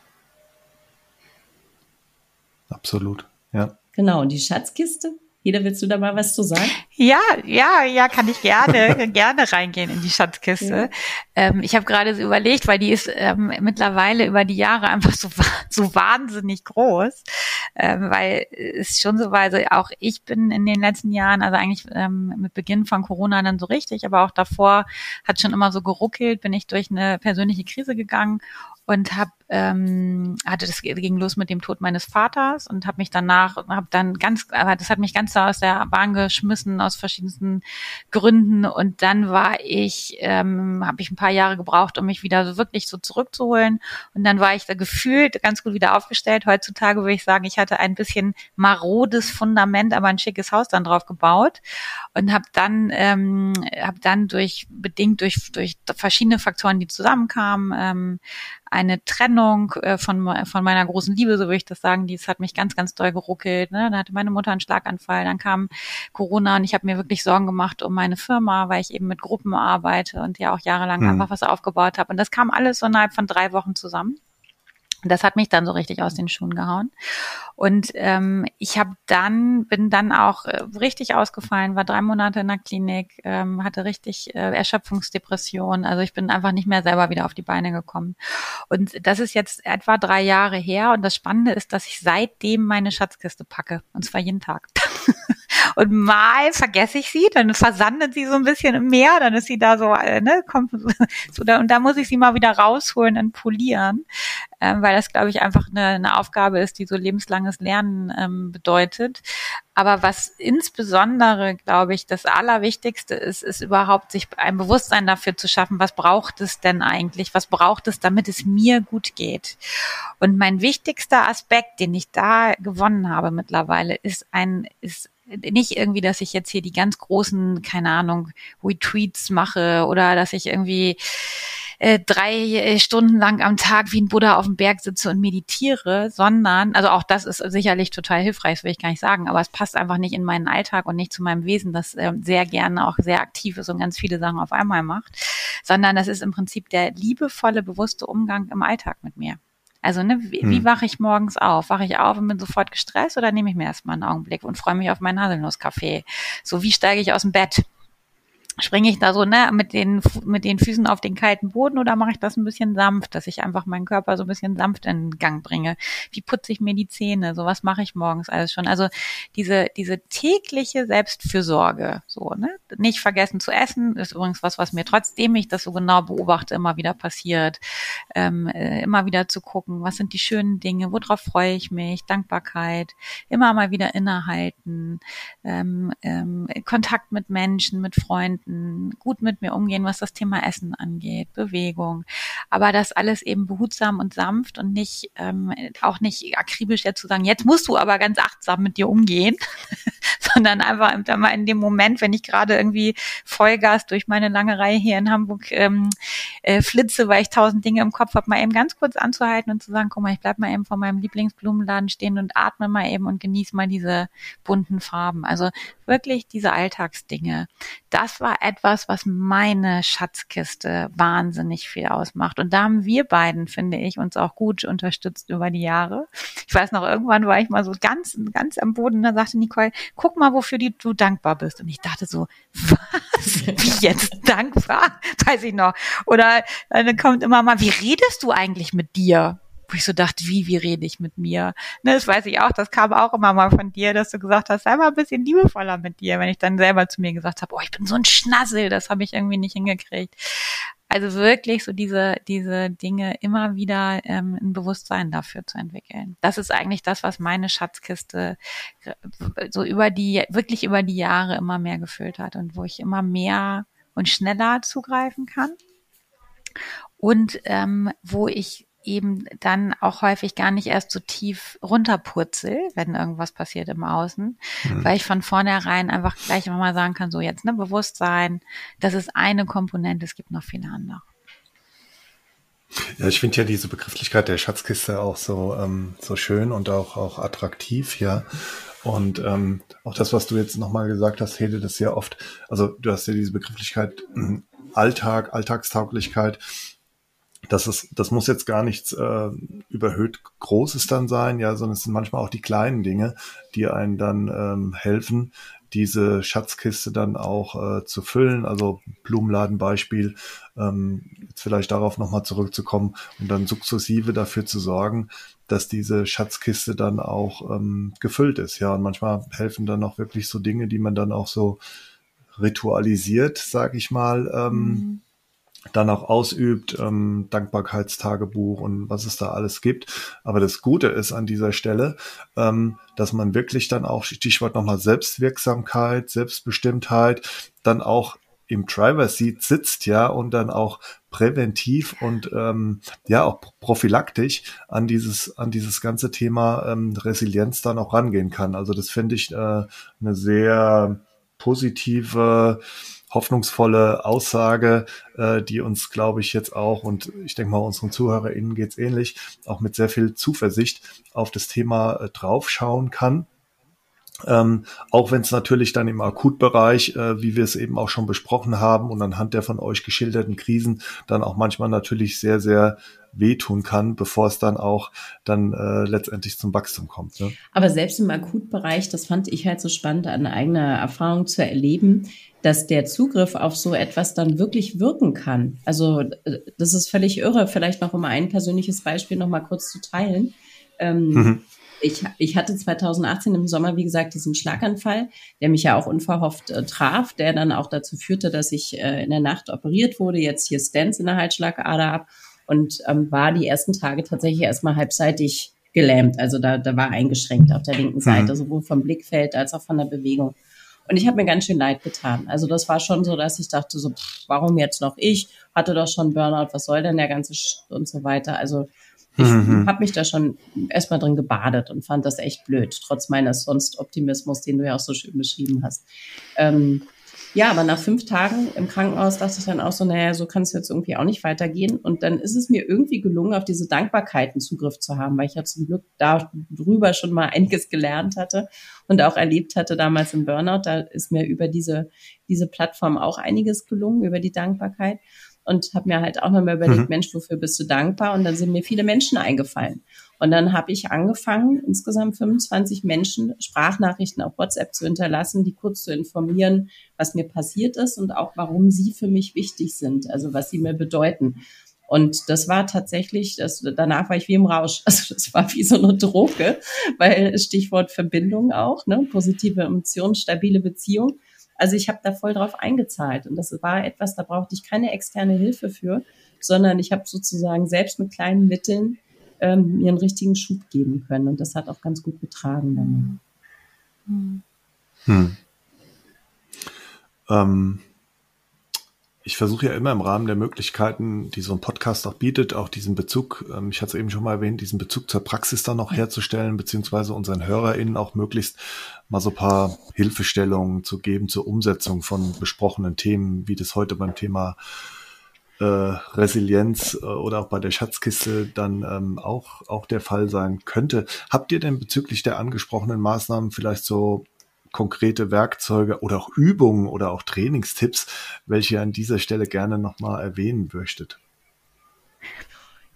Absolut, ja. Genau, und die Schatzkiste, jeder, willst du da mal was zu sagen? Ja, ja, ja, kann ich gerne, [LAUGHS] gerne reingehen in die Schatzkiste. Ja. Ähm, ich habe gerade so überlegt, weil die ist ähm, mittlerweile über die Jahre einfach so, so wahnsinnig groß, ähm, weil es schon so war, also auch ich bin in den letzten Jahren, also eigentlich ähm, mit Beginn von Corona dann so richtig, aber auch davor hat schon immer so geruckelt, bin ich durch eine persönliche Krise gegangen und habe ähm, hatte das ging los mit dem Tod meines Vaters und habe mich danach habe dann ganz aber das hat mich ganz aus der Bahn geschmissen aus verschiedensten Gründen und dann war ich ähm, habe ich ein paar Jahre gebraucht um mich wieder so wirklich so zurückzuholen und dann war ich da gefühlt ganz gut wieder aufgestellt. Heutzutage würde ich sagen ich hatte ein bisschen marodes Fundament aber ein schickes Haus dann drauf gebaut und habe dann ähm, habe dann durch bedingt durch durch verschiedene Faktoren die zusammenkamen ähm, eine Trennung äh, von, von meiner großen Liebe, so würde ich das sagen, die hat mich ganz, ganz doll geruckelt. Ne? Da hatte meine Mutter einen Schlaganfall, dann kam Corona und ich habe mir wirklich Sorgen gemacht um meine Firma, weil ich eben mit Gruppen arbeite und ja auch jahrelang mhm. einfach was aufgebaut habe. Und das kam alles so innerhalb von drei Wochen zusammen. Das hat mich dann so richtig aus den Schuhen gehauen. Und ähm, ich habe dann, bin dann auch äh, richtig ausgefallen, war drei Monate in der Klinik, ähm, hatte richtig äh, Erschöpfungsdepression. Also ich bin einfach nicht mehr selber wieder auf die Beine gekommen. Und das ist jetzt etwa drei Jahre her. Und das Spannende ist, dass ich seitdem meine Schatzkiste packe. Und zwar jeden Tag. [LAUGHS] Und mal vergesse ich sie, dann versandet sie so ein bisschen im Meer, dann ist sie da so, äh, ne, kommt [LAUGHS] so da, und da muss ich sie mal wieder rausholen und polieren, ähm, weil das, glaube ich, einfach eine, eine Aufgabe ist, die so lebenslanges Lernen ähm, bedeutet. Aber was insbesondere, glaube ich, das Allerwichtigste ist, ist überhaupt sich ein Bewusstsein dafür zu schaffen, was braucht es denn eigentlich? Was braucht es, damit es mir gut geht? Und mein wichtigster Aspekt, den ich da gewonnen habe mittlerweile, ist ein, ist nicht irgendwie, dass ich jetzt hier die ganz großen, keine Ahnung, Retweets mache oder dass ich irgendwie äh, drei äh, Stunden lang am Tag wie ein Buddha auf dem Berg sitze und meditiere, sondern, also auch das ist sicherlich total hilfreich, das will ich gar nicht sagen, aber es passt einfach nicht in meinen Alltag und nicht zu meinem Wesen, das äh, sehr gerne auch sehr aktiv ist und ganz viele Sachen auf einmal macht, sondern das ist im Prinzip der liebevolle, bewusste Umgang im Alltag mit mir. Also, ne, wie, hm. wie wache ich morgens auf? Wache ich auf und bin sofort gestresst oder nehme ich mir erstmal einen Augenblick und freue mich auf meinen Haselnusskaffee? So, wie steige ich aus dem Bett? Springe ich da so ne mit den mit den Füßen auf den kalten Boden oder mache ich das ein bisschen sanft, dass ich einfach meinen Körper so ein bisschen sanft in Gang bringe? Wie putze ich mir die Zähne? So was mache ich morgens alles schon? Also diese diese tägliche Selbstfürsorge, so ne, nicht vergessen zu essen ist übrigens was, was mir trotzdem ich das so genau beobachte immer wieder passiert, ähm, äh, immer wieder zu gucken, was sind die schönen Dinge, worauf freue ich mich, Dankbarkeit, immer mal wieder innehalten, ähm, ähm, Kontakt mit Menschen, mit Freunden Gut mit mir umgehen, was das Thema Essen angeht, Bewegung. Aber das alles eben behutsam und sanft und nicht ähm, auch nicht akribisch jetzt zu sagen, jetzt musst du aber ganz achtsam mit dir umgehen, [LAUGHS] sondern einfach mal in dem Moment, wenn ich gerade irgendwie Vollgas durch meine lange Reihe hier in Hamburg ähm, äh, flitze, weil ich tausend Dinge im Kopf habe, mal eben ganz kurz anzuhalten und zu sagen, guck mal, ich bleib mal eben vor meinem Lieblingsblumenladen stehen und atme mal eben und genieße mal diese bunten Farben. Also wirklich diese Alltagsdinge, das war etwas, was meine Schatzkiste wahnsinnig viel ausmacht. Und da haben wir beiden, finde ich, uns auch gut unterstützt über die Jahre. Ich weiß noch, irgendwann war ich mal so ganz, ganz am Boden, da sagte Nicole, guck mal, wofür du dankbar bist. Und ich dachte so, was? Wie jetzt dankbar? [LAUGHS] Weiß ich noch. Oder dann kommt immer mal, wie redest du eigentlich mit dir? Wo ich so dachte, wie, wie rede ich mit mir? Ne, das weiß ich auch, das kam auch immer mal von dir, dass du gesagt hast, sei mal ein bisschen liebevoller mit dir, wenn ich dann selber zu mir gesagt habe, oh, ich bin so ein Schnassel, das habe ich irgendwie nicht hingekriegt. Also wirklich so diese, diese Dinge immer wieder ähm, ein Bewusstsein dafür zu entwickeln. Das ist eigentlich das, was meine Schatzkiste äh, so über die, wirklich über die Jahre immer mehr gefüllt hat und wo ich immer mehr und schneller zugreifen kann. Und ähm, wo ich eben dann auch häufig gar nicht erst so tief runterpurzel, wenn irgendwas passiert im Außen, mhm. weil ich von vornherein einfach gleich immer mal sagen kann, so jetzt ne Bewusstsein, das ist eine Komponente, es gibt noch viele andere. Ja, ich finde ja diese Begrifflichkeit der Schatzkiste auch so ähm, so schön und auch auch attraktiv, ja. Und ähm, auch das, was du jetzt nochmal gesagt hast, Hede, das sehr oft, also du hast ja diese Begrifflichkeit äh, Alltag, Alltagstauglichkeit das ist, das muss jetzt gar nichts äh, überhöht Großes dann sein, ja, sondern es sind manchmal auch die kleinen Dinge, die einen dann ähm, helfen, diese Schatzkiste dann auch äh, zu füllen. Also Blumenladenbeispiel, ähm, jetzt vielleicht darauf nochmal zurückzukommen und dann sukzessive dafür zu sorgen, dass diese Schatzkiste dann auch ähm, gefüllt ist. Ja, und manchmal helfen dann auch wirklich so Dinge, die man dann auch so ritualisiert, sag ich mal, ähm, mhm dann auch ausübt, ähm, Dankbarkeitstagebuch und was es da alles gibt. Aber das Gute ist an dieser Stelle, ähm, dass man wirklich dann auch, Stichwort nochmal Selbstwirksamkeit, Selbstbestimmtheit, dann auch im Driver Seat sitzt, ja, und dann auch präventiv und ähm, ja auch prophylaktisch an dieses an dieses ganze Thema ähm, Resilienz dann auch rangehen kann. Also das finde ich äh, eine sehr positive hoffnungsvolle Aussage, äh, die uns, glaube ich, jetzt auch, und ich denke mal, unseren ZuhörerInnen geht's ähnlich, auch mit sehr viel Zuversicht auf das Thema äh, draufschauen kann. Ähm, auch wenn es natürlich dann im Akutbereich, äh, wie wir es eben auch schon besprochen haben und anhand der von euch geschilderten Krisen, dann auch manchmal natürlich sehr, sehr wehtun kann, bevor es dann auch dann äh, letztendlich zum Wachstum kommt. Ne? Aber selbst im Akutbereich, das fand ich halt so spannend, an eigener Erfahrung zu erleben, dass der Zugriff auf so etwas dann wirklich wirken kann. Also äh, das ist völlig irre. Vielleicht noch um ein persönliches Beispiel noch mal kurz zu teilen. Ähm, mhm. Ich, ich hatte 2018 im Sommer, wie gesagt, diesen Schlaganfall, der mich ja auch unverhofft äh, traf, der dann auch dazu führte, dass ich äh, in der Nacht operiert wurde, jetzt hier Stents in der Halsschlagader ab und ähm, war die ersten Tage tatsächlich erstmal halbseitig gelähmt. Also da, da war eingeschränkt auf der linken Seite, mhm. sowohl vom Blickfeld als auch von der Bewegung. Und ich habe mir ganz schön leid getan. Also das war schon so, dass ich dachte so, pff, warum jetzt noch ich? Hatte doch schon Burnout, was soll denn der ganze Sch und so weiter. Also ich mhm. habe mich da schon erstmal drin gebadet und fand das echt blöd, trotz meines sonst Optimismus, den du ja auch so schön beschrieben hast. Ähm, ja, aber nach fünf Tagen im Krankenhaus dachte ich dann auch so, naja, so kann es jetzt irgendwie auch nicht weitergehen. Und dann ist es mir irgendwie gelungen, auf diese Dankbarkeiten Zugriff zu haben, weil ich ja zum Glück darüber schon mal einiges gelernt hatte und auch erlebt hatte damals im Burnout. Da ist mir über diese, diese Plattform auch einiges gelungen, über die Dankbarkeit und habe mir halt auch nochmal überlegt, mhm. Mensch, wofür bist du dankbar? Und dann sind mir viele Menschen eingefallen. Und dann habe ich angefangen, insgesamt 25 Menschen Sprachnachrichten auf WhatsApp zu hinterlassen, die kurz zu informieren, was mir passiert ist und auch warum sie für mich wichtig sind, also was sie mir bedeuten. Und das war tatsächlich, das, danach war ich wie im Rausch. [LAUGHS] Also das war wie so eine Droge, weil Stichwort Verbindung auch, ne? positive Emotionen, stabile Beziehung. Also ich habe da voll drauf eingezahlt und das war etwas, da brauchte ich keine externe Hilfe für, sondern ich habe sozusagen selbst mit kleinen Mitteln ähm, mir einen richtigen Schub geben können und das hat auch ganz gut getragen dann. Hm. Ähm, ich versuche ja immer im Rahmen der Möglichkeiten, die so ein Podcast auch bietet, auch diesen Bezug, ähm, ich hatte es eben schon mal erwähnt, diesen Bezug zur Praxis dann noch herzustellen, beziehungsweise unseren HörerInnen auch möglichst mal so ein paar Hilfestellungen zu geben zur Umsetzung von besprochenen Themen, wie das heute beim Thema äh, Resilienz äh, oder auch bei der Schatzkiste dann ähm, auch, auch der Fall sein könnte. Habt ihr denn bezüglich der angesprochenen Maßnahmen vielleicht so konkrete Werkzeuge oder auch Übungen oder auch Trainingstipps, welche ihr an dieser Stelle gerne nochmal erwähnen möchtet?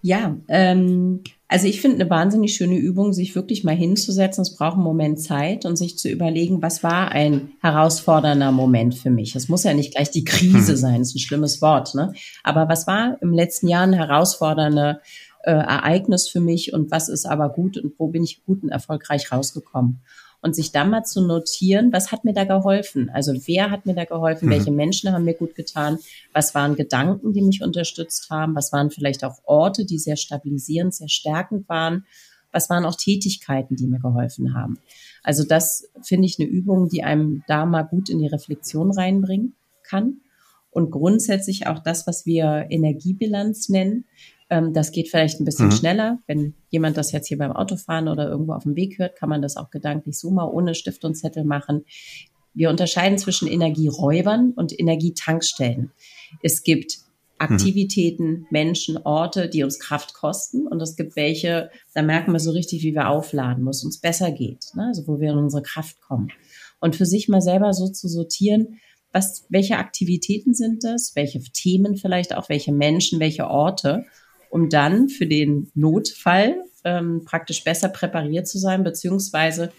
Ja, ähm, also ich finde eine wahnsinnig schöne Übung, sich wirklich mal hinzusetzen. Es braucht einen Moment Zeit und sich zu überlegen, was war ein herausfordernder Moment für mich. Es muss ja nicht gleich die Krise hm. sein, ist ein schlimmes Wort, ne? Aber was war im letzten Jahr ein herausfordernder äh, Ereignis für mich und was ist aber gut und wo bin ich gut und erfolgreich rausgekommen? Und sich dann mal zu notieren, was hat mir da geholfen? Also wer hat mir da geholfen? Mhm. Welche Menschen haben mir gut getan? Was waren Gedanken, die mich unterstützt haben? Was waren vielleicht auch Orte, die sehr stabilisierend, sehr stärkend waren? Was waren auch Tätigkeiten, die mir geholfen haben? Also das finde ich eine Übung, die einem da mal gut in die Reflexion reinbringen kann. Und grundsätzlich auch das, was wir Energiebilanz nennen. Ähm, das geht vielleicht ein bisschen mhm. schneller. Wenn jemand das jetzt hier beim Autofahren oder irgendwo auf dem Weg hört, kann man das auch gedanklich so mal ohne Stift und Zettel machen. Wir unterscheiden zwischen Energieräubern und Energietankstellen. Es gibt Aktivitäten, mhm. Menschen, Orte, die uns Kraft kosten. Und es gibt welche, da merken wir so richtig, wie wir aufladen, wo es uns besser geht, ne? also wo wir in unsere Kraft kommen. Und für sich mal selber so zu sortieren, was, welche Aktivitäten sind das, welche Themen vielleicht auch, welche Menschen, welche Orte um dann für den Notfall ähm, praktisch besser präpariert zu sein, beziehungsweise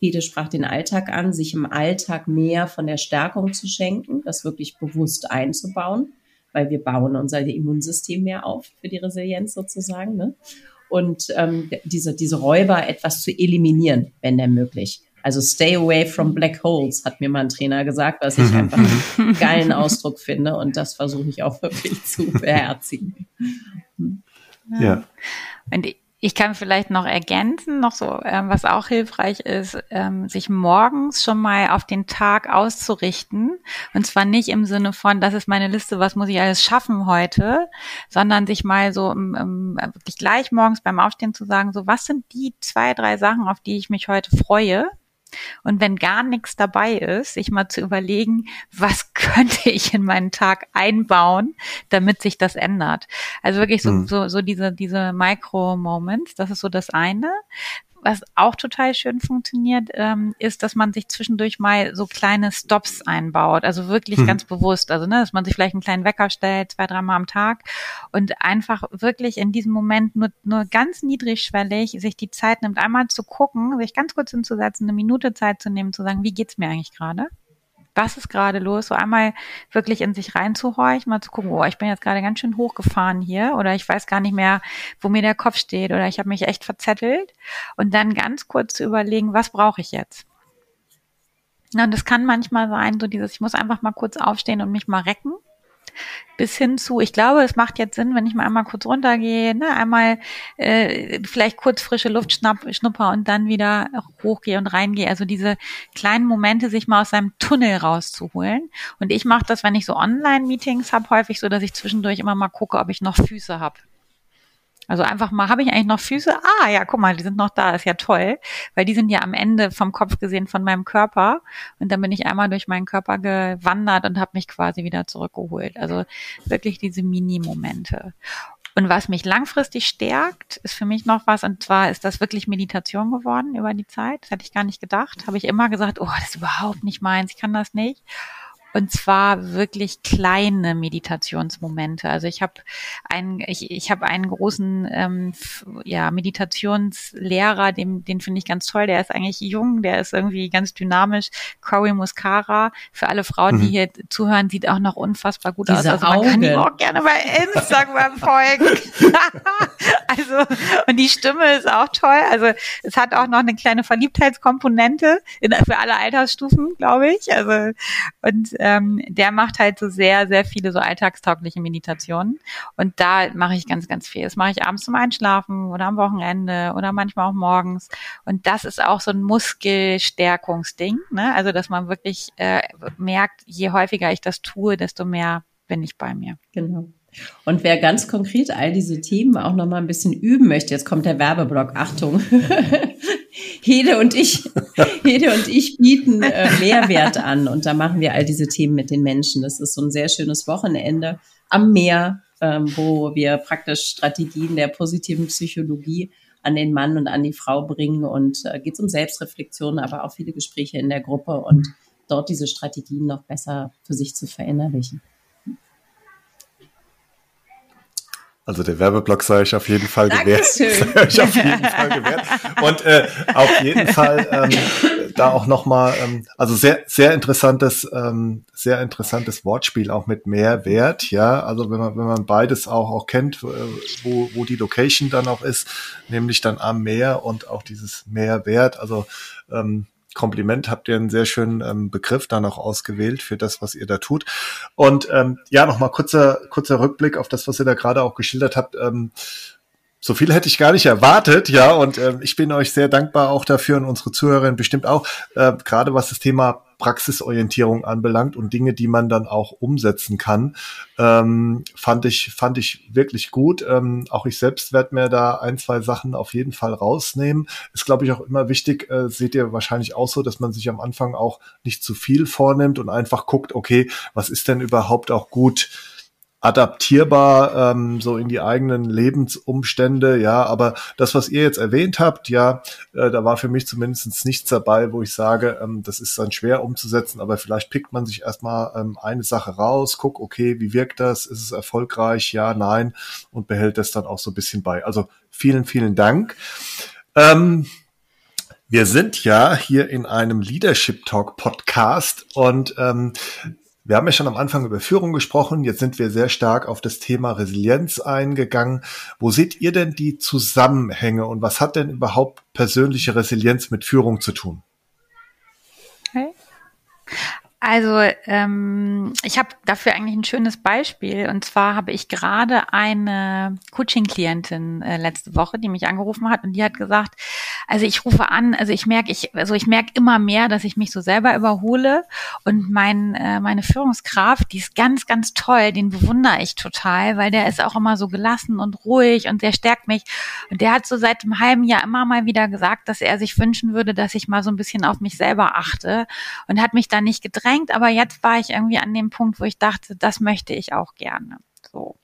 Hede sprach den Alltag an, sich im Alltag mehr von der Stärkung zu schenken, das wirklich bewusst einzubauen, weil wir bauen unser Immunsystem mehr auf für die Resilienz sozusagen. Ne? Und ähm, diese, diese Räuber etwas zu eliminieren, wenn denn möglich. Also stay away from black holes, hat mir mal ein Trainer gesagt, was ich einfach einen geilen Ausdruck finde. Und das versuche ich auch wirklich zu beherzigen. Ja. Und ich kann vielleicht noch ergänzen, noch so, ähm, was auch hilfreich ist, ähm, sich morgens schon mal auf den Tag auszurichten. Und zwar nicht im Sinne von, das ist meine Liste, was muss ich alles schaffen heute, sondern sich mal so um, um, wirklich gleich morgens beim Aufstehen zu sagen, so was sind die zwei, drei Sachen, auf die ich mich heute freue und wenn gar nichts dabei ist, sich mal zu überlegen, was [LAUGHS] könnte ich in meinen Tag einbauen, damit sich das ändert. Also wirklich so, hm. so, so diese, diese Micro-Moments, das ist so das eine was auch total schön funktioniert, ähm, ist, dass man sich zwischendurch mal so kleine Stops einbaut. Also wirklich hm. ganz bewusst. Also, ne, dass man sich vielleicht einen kleinen Wecker stellt, zwei, dreimal am Tag und einfach wirklich in diesem Moment nur, nur ganz niedrigschwellig sich die Zeit nimmt, einmal zu gucken, sich ganz kurz hinzusetzen, eine Minute Zeit zu nehmen, zu sagen, wie geht's mir eigentlich gerade? Was ist gerade los? So einmal wirklich in sich reinzuhorchen, mal zu gucken, oh, ich bin jetzt gerade ganz schön hochgefahren hier oder ich weiß gar nicht mehr, wo mir der Kopf steht oder ich habe mich echt verzettelt. Und dann ganz kurz zu überlegen, was brauche ich jetzt? Und das kann manchmal sein, so dieses, ich muss einfach mal kurz aufstehen und mich mal recken bis hin zu, ich glaube, es macht jetzt Sinn, wenn ich mal einmal kurz runtergehe, ne, einmal äh, vielleicht kurz frische Luft schnapp, schnupper und dann wieder hochgehe und reingehe. Also diese kleinen Momente, sich mal aus seinem Tunnel rauszuholen. Und ich mache das, wenn ich so Online-Meetings habe, häufig so, dass ich zwischendurch immer mal gucke, ob ich noch Füße habe. Also einfach mal, habe ich eigentlich noch Füße? Ah, ja, guck mal, die sind noch da, ist ja toll, weil die sind ja am Ende vom Kopf gesehen von meinem Körper. Und dann bin ich einmal durch meinen Körper gewandert und habe mich quasi wieder zurückgeholt. Also wirklich diese Mini-Momente. Und was mich langfristig stärkt, ist für mich noch was, und zwar ist das wirklich Meditation geworden über die Zeit. Das hätte ich gar nicht gedacht. Habe ich immer gesagt, oh, das ist überhaupt nicht meins, ich kann das nicht. Und zwar wirklich kleine Meditationsmomente. Also ich habe einen, ich, ich habe einen großen ähm, ja, Meditationslehrer, den, den finde ich ganz toll. Der ist eigentlich jung, der ist irgendwie ganz dynamisch. Cory Muscara. Für alle Frauen, mhm. die hier zuhören, sieht auch noch unfassbar gut Diese aus. Also man kann ihm auch gerne bei Instagram [LAUGHS] folgen. [LAUGHS] also, und die Stimme ist auch toll. Also es hat auch noch eine kleine Verliebtheitskomponente in, für alle Altersstufen, glaube ich. Also und ähm, der macht halt so sehr, sehr viele so alltagstaugliche Meditationen. Und da mache ich ganz, ganz viel. Das mache ich abends zum Einschlafen oder am Wochenende oder manchmal auch morgens. Und das ist auch so ein Muskelstärkungsding. Ne? Also, dass man wirklich äh, merkt, je häufiger ich das tue, desto mehr bin ich bei mir. Genau. Und wer ganz konkret all diese Themen auch noch mal ein bisschen üben möchte, jetzt kommt der Werbeblock, Achtung. [LAUGHS] Hede und ich, [LAUGHS] Hede und ich bieten äh, Mehrwert an und da machen wir all diese Themen mit den Menschen. Das ist so ein sehr schönes Wochenende am Meer, ähm, wo wir praktisch Strategien der positiven Psychologie an den Mann und an die Frau bringen und äh, geht es um Selbstreflexion, aber auch viele Gespräche in der Gruppe und dort diese Strategien noch besser für sich zu verinnerlichen. Also der Werbeblock sei ich auf jeden Fall gewährt. [LAUGHS] Sei ich auf jeden Fall gewährt. Und äh, auf jeden Fall ähm, da auch nochmal, ähm, also sehr, sehr interessantes, ähm, sehr interessantes Wortspiel auch mit Mehrwert, ja. Also wenn man, wenn man beides auch, auch kennt, wo, wo die Location dann auch ist, nämlich dann am Meer und auch dieses Mehrwert, also ähm, Kompliment, habt ihr einen sehr schönen ähm, Begriff da noch ausgewählt für das, was ihr da tut. Und ähm, ja, nochmal kurzer, kurzer Rückblick auf das, was ihr da gerade auch geschildert habt. Ähm, so viel hätte ich gar nicht erwartet, ja, und äh, ich bin euch sehr dankbar auch dafür und unsere Zuhörerinnen bestimmt auch, äh, gerade was das Thema Praxisorientierung anbelangt und Dinge, die man dann auch umsetzen kann, ähm, fand ich fand ich wirklich gut. Ähm, auch ich selbst werde mir da ein zwei Sachen auf jeden Fall rausnehmen. Ist glaube ich auch immer wichtig. Äh, seht ihr wahrscheinlich auch so, dass man sich am Anfang auch nicht zu viel vornimmt und einfach guckt, okay, was ist denn überhaupt auch gut? Adaptierbar ähm, so in die eigenen Lebensumstände, ja, aber das, was ihr jetzt erwähnt habt, ja, äh, da war für mich zumindest nichts dabei, wo ich sage, ähm, das ist dann schwer umzusetzen, aber vielleicht pickt man sich erstmal ähm, eine Sache raus, guck, okay, wie wirkt das, ist es erfolgreich, ja, nein, und behält das dann auch so ein bisschen bei. Also vielen, vielen Dank. Ähm, wir sind ja hier in einem Leadership Talk Podcast und ähm, wir haben ja schon am Anfang über Führung gesprochen. Jetzt sind wir sehr stark auf das Thema Resilienz eingegangen. Wo seht ihr denn die Zusammenhänge und was hat denn überhaupt persönliche Resilienz mit Führung zu tun? Okay. Also ähm, ich habe dafür eigentlich ein schönes Beispiel. Und zwar habe ich gerade eine Coaching-Klientin äh, letzte Woche, die mich angerufen hat und die hat gesagt, also ich rufe an, also ich merke, ich, also ich merke immer mehr, dass ich mich so selber überhole. Und mein, äh, meine Führungskraft, die ist ganz, ganz toll, den bewundere ich total, weil der ist auch immer so gelassen und ruhig und der stärkt mich. Und der hat so seit einem halben Jahr immer mal wieder gesagt, dass er sich wünschen würde, dass ich mal so ein bisschen auf mich selber achte und hat mich da nicht gedrängt anstrengend, aber jetzt war ich irgendwie an dem Punkt, wo ich dachte, das möchte ich auch gerne. So.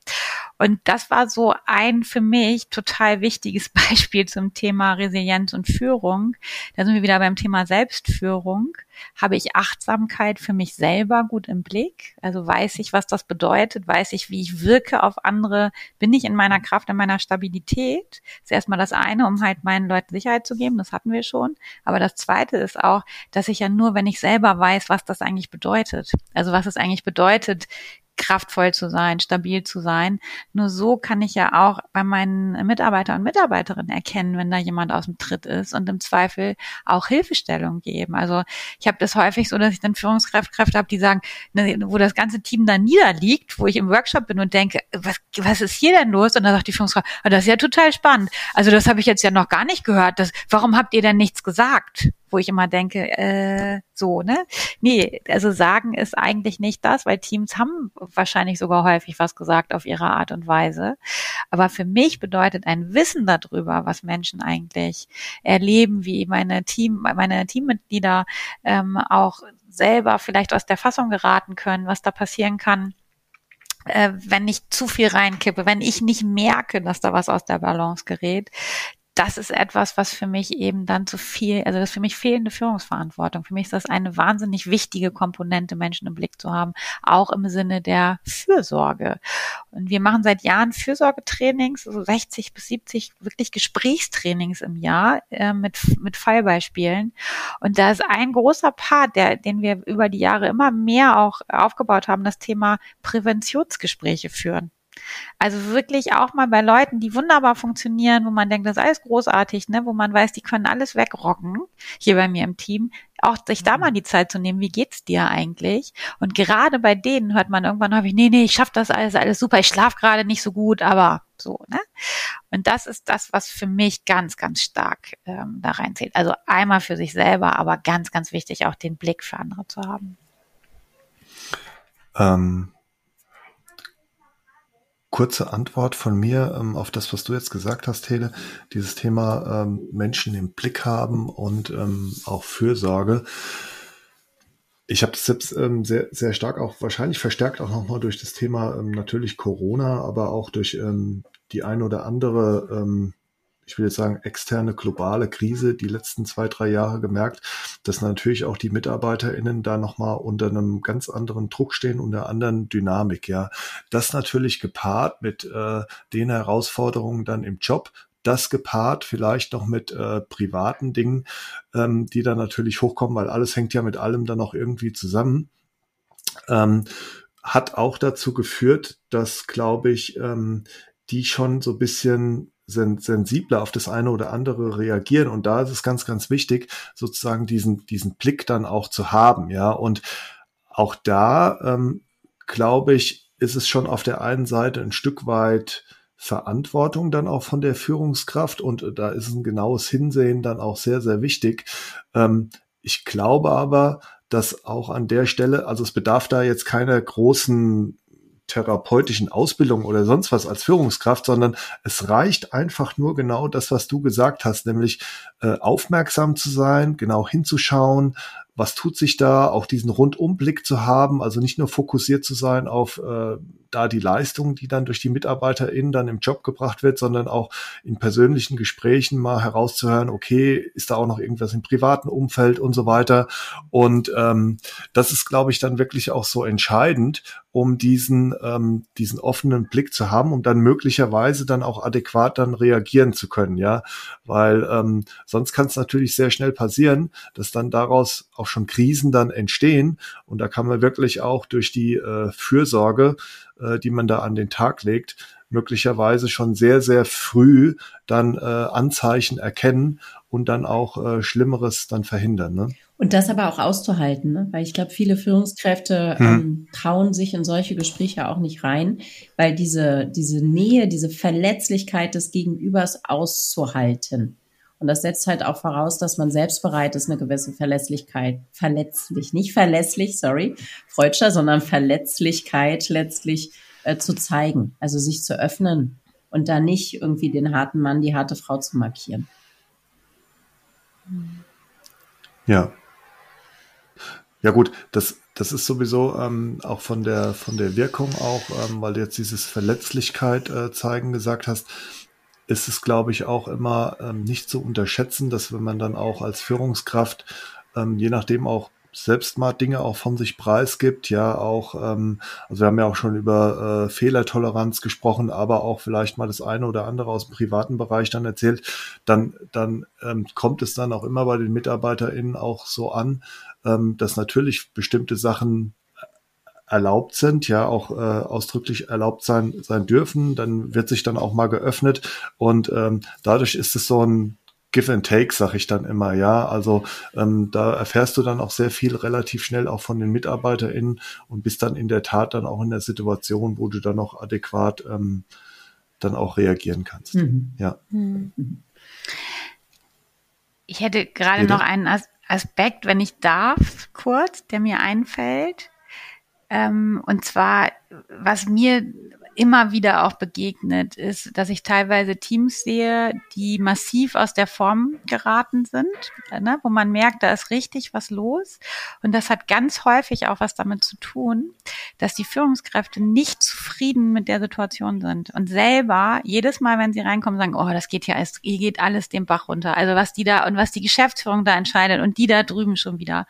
Und das war so ein für mich total wichtiges [LAUGHS] Beispiel zum Thema Resilienz und Führung. Da sind wir wieder beim Thema Selbstführung. Habe ich Achtsamkeit für mich selber gut im Blick? Also weiß ich, was das bedeutet? Weiß ich, wie ich wirke auf andere? Bin ich in meiner Kraft, in meiner Stabilität? Das ist erstmal das eine, um halt meinen Leuten Sicherheit zu geben. Das hatten wir schon. Aber das zweite ist auch, dass ich ja nur, wenn ich selber weiß, was das eigentlich bedeutet. Also was es eigentlich bedeutet, kraftvoll zu sein, stabil zu sein. Nur so kann ich ja auch bei meinen Mitarbeiter und Mitarbeiterinnen erkennen, wenn da jemand aus dem Tritt ist und im Zweifel auch Hilfestellung geben. Also ich habe das häufig so, dass ich dann Führungskräfte habe, die sagen, ne, wo das ganze Team da niederliegt, wo ich im Workshop bin und denke, was, was ist hier denn los? Und dann sagt die Führungskraft, oh, das ist ja total spannend. Also das habe ich jetzt ja noch gar nicht gehört. Das, warum habt ihr denn nichts gesagt? Wo ich immer denke, äh, so, ne? Nee, also sagen ist eigentlich nicht das, weil Teams haben wahrscheinlich sogar häufig was gesagt auf ihre Art und Weise. Aber für mich bedeutet ein Wissen darüber, was Menschen eigentlich erleben, wie meine Team, meine Teammitglieder ähm, auch selber vielleicht aus der Fassung geraten können, was da passieren kann äh, wenn ich zu viel reinkippe, wenn ich nicht merke, dass da was aus der Balance gerät, das ist etwas, was für mich eben dann zu viel, also das für mich fehlende Führungsverantwortung. Für mich ist das eine wahnsinnig wichtige Komponente, Menschen im Blick zu haben, auch im Sinne der Fürsorge. Und wir machen seit Jahren Fürsorgetrainings, so 60 bis 70 wirklich Gesprächstrainings im Jahr äh, mit, mit Fallbeispielen. Und da ist ein großer Part, der, den wir über die Jahre immer mehr auch aufgebaut haben, das Thema Präventionsgespräche führen. Also wirklich auch mal bei Leuten, die wunderbar funktionieren, wo man denkt, das ist alles großartig, ne, wo man weiß, die können alles wegrocken, hier bei mir im Team, auch sich da mhm. mal die Zeit zu nehmen, wie geht's dir eigentlich? Und gerade bei denen hört man irgendwann häufig, nee, nee, ich schaff das alles, alles super, ich schlaf gerade nicht so gut, aber so, ne? Und das ist das, was für mich ganz, ganz stark ähm, da reinzählt. Also einmal für sich selber, aber ganz, ganz wichtig, auch den Blick für andere zu haben. Ähm, kurze Antwort von mir ähm, auf das, was du jetzt gesagt hast, Tele. Dieses Thema ähm, Menschen im Blick haben und ähm, auch Fürsorge. Ich habe das selbst ähm, sehr, sehr stark auch wahrscheinlich verstärkt auch nochmal durch das Thema ähm, natürlich Corona, aber auch durch ähm, die ein oder andere ähm, ich will jetzt sagen, externe globale Krise die letzten zwei, drei Jahre gemerkt, dass natürlich auch die MitarbeiterInnen da nochmal unter einem ganz anderen Druck stehen, unter anderen Dynamik, ja. Das natürlich gepaart mit äh, den Herausforderungen dann im Job, das gepaart vielleicht noch mit äh, privaten Dingen, ähm, die dann natürlich hochkommen, weil alles hängt ja mit allem dann auch irgendwie zusammen. Ähm, hat auch dazu geführt, dass, glaube ich, ähm, die schon so bisschen sensibler auf das eine oder andere reagieren. Und da ist es ganz, ganz wichtig, sozusagen diesen, diesen Blick dann auch zu haben. Ja, und auch da, ähm, glaube ich, ist es schon auf der einen Seite ein Stück weit Verantwortung dann auch von der Führungskraft und da ist ein genaues Hinsehen dann auch sehr, sehr wichtig. Ähm, ich glaube aber, dass auch an der Stelle, also es bedarf da jetzt keiner großen therapeutischen Ausbildung oder sonst was als Führungskraft, sondern es reicht einfach nur genau das, was du gesagt hast, nämlich äh, aufmerksam zu sein, genau hinzuschauen, was tut sich da, auch diesen Rundumblick zu haben, also nicht nur fokussiert zu sein auf äh, da die Leistung, die dann durch die MitarbeiterInnen dann im Job gebracht wird, sondern auch in persönlichen Gesprächen mal herauszuhören, okay, ist da auch noch irgendwas im privaten Umfeld und so weiter. Und ähm, das ist, glaube ich, dann wirklich auch so entscheidend, um diesen, ähm, diesen offenen Blick zu haben, um dann möglicherweise dann auch adäquat dann reagieren zu können, ja. Weil ähm, sonst kann es natürlich sehr schnell passieren, dass dann daraus auch schon Krisen dann entstehen. Und da kann man wirklich auch durch die äh, Fürsorge, äh, die man da an den Tag legt, möglicherweise schon sehr, sehr früh dann äh, Anzeichen erkennen und dann auch äh, Schlimmeres dann verhindern. Ne? Und das aber auch auszuhalten, ne? weil ich glaube, viele Führungskräfte hm. ähm, trauen sich in solche Gespräche auch nicht rein, weil diese, diese Nähe, diese Verletzlichkeit des Gegenübers auszuhalten. Und das setzt halt auch voraus, dass man selbst bereit ist, eine gewisse Verlässlichkeit, verletzlich, nicht verlässlich, sorry, Freudscher, sondern Verletzlichkeit letztlich äh, zu zeigen, also sich zu öffnen und da nicht irgendwie den harten Mann, die harte Frau zu markieren. Ja. Ja gut, das, das ist sowieso ähm, auch von der von der Wirkung auch, ähm, weil du jetzt dieses Verletzlichkeit äh, zeigen gesagt hast, ist es, glaube ich, auch immer ähm, nicht zu unterschätzen, dass wenn man dann auch als Führungskraft, ähm, je nachdem auch selbst mal Dinge auch von sich preisgibt, ja auch, ähm, also wir haben ja auch schon über äh, Fehlertoleranz gesprochen, aber auch vielleicht mal das eine oder andere aus dem privaten Bereich dann erzählt, dann, dann ähm, kommt es dann auch immer bei den MitarbeiterInnen auch so an, ähm, dass natürlich bestimmte Sachen erlaubt sind, ja auch äh, ausdrücklich erlaubt sein sein dürfen. Dann wird sich dann auch mal geöffnet und ähm, dadurch ist es so ein Give and Take, sag ich dann immer, ja. Also ähm, da erfährst du dann auch sehr viel relativ schnell auch von den MitarbeiterInnen und bist dann in der Tat dann auch in der Situation, wo du dann auch adäquat ähm, dann auch reagieren kannst. Mhm. Ja. Mhm. Ich hätte gerade noch einen Aspekt, wenn ich darf, kurz, der mir einfällt. Ähm, und zwar, was mir immer wieder auch begegnet, ist, dass ich teilweise Teams sehe, die massiv aus der Form geraten sind, ne, wo man merkt, da ist richtig was los. Und das hat ganz häufig auch was damit zu tun, dass die Führungskräfte nicht zufrieden mit der Situation sind und selber jedes Mal, wenn sie reinkommen, sagen, oh, das geht hier alles, hier geht alles den Bach runter. Also was die da und was die Geschäftsführung da entscheidet und die da drüben schon wieder.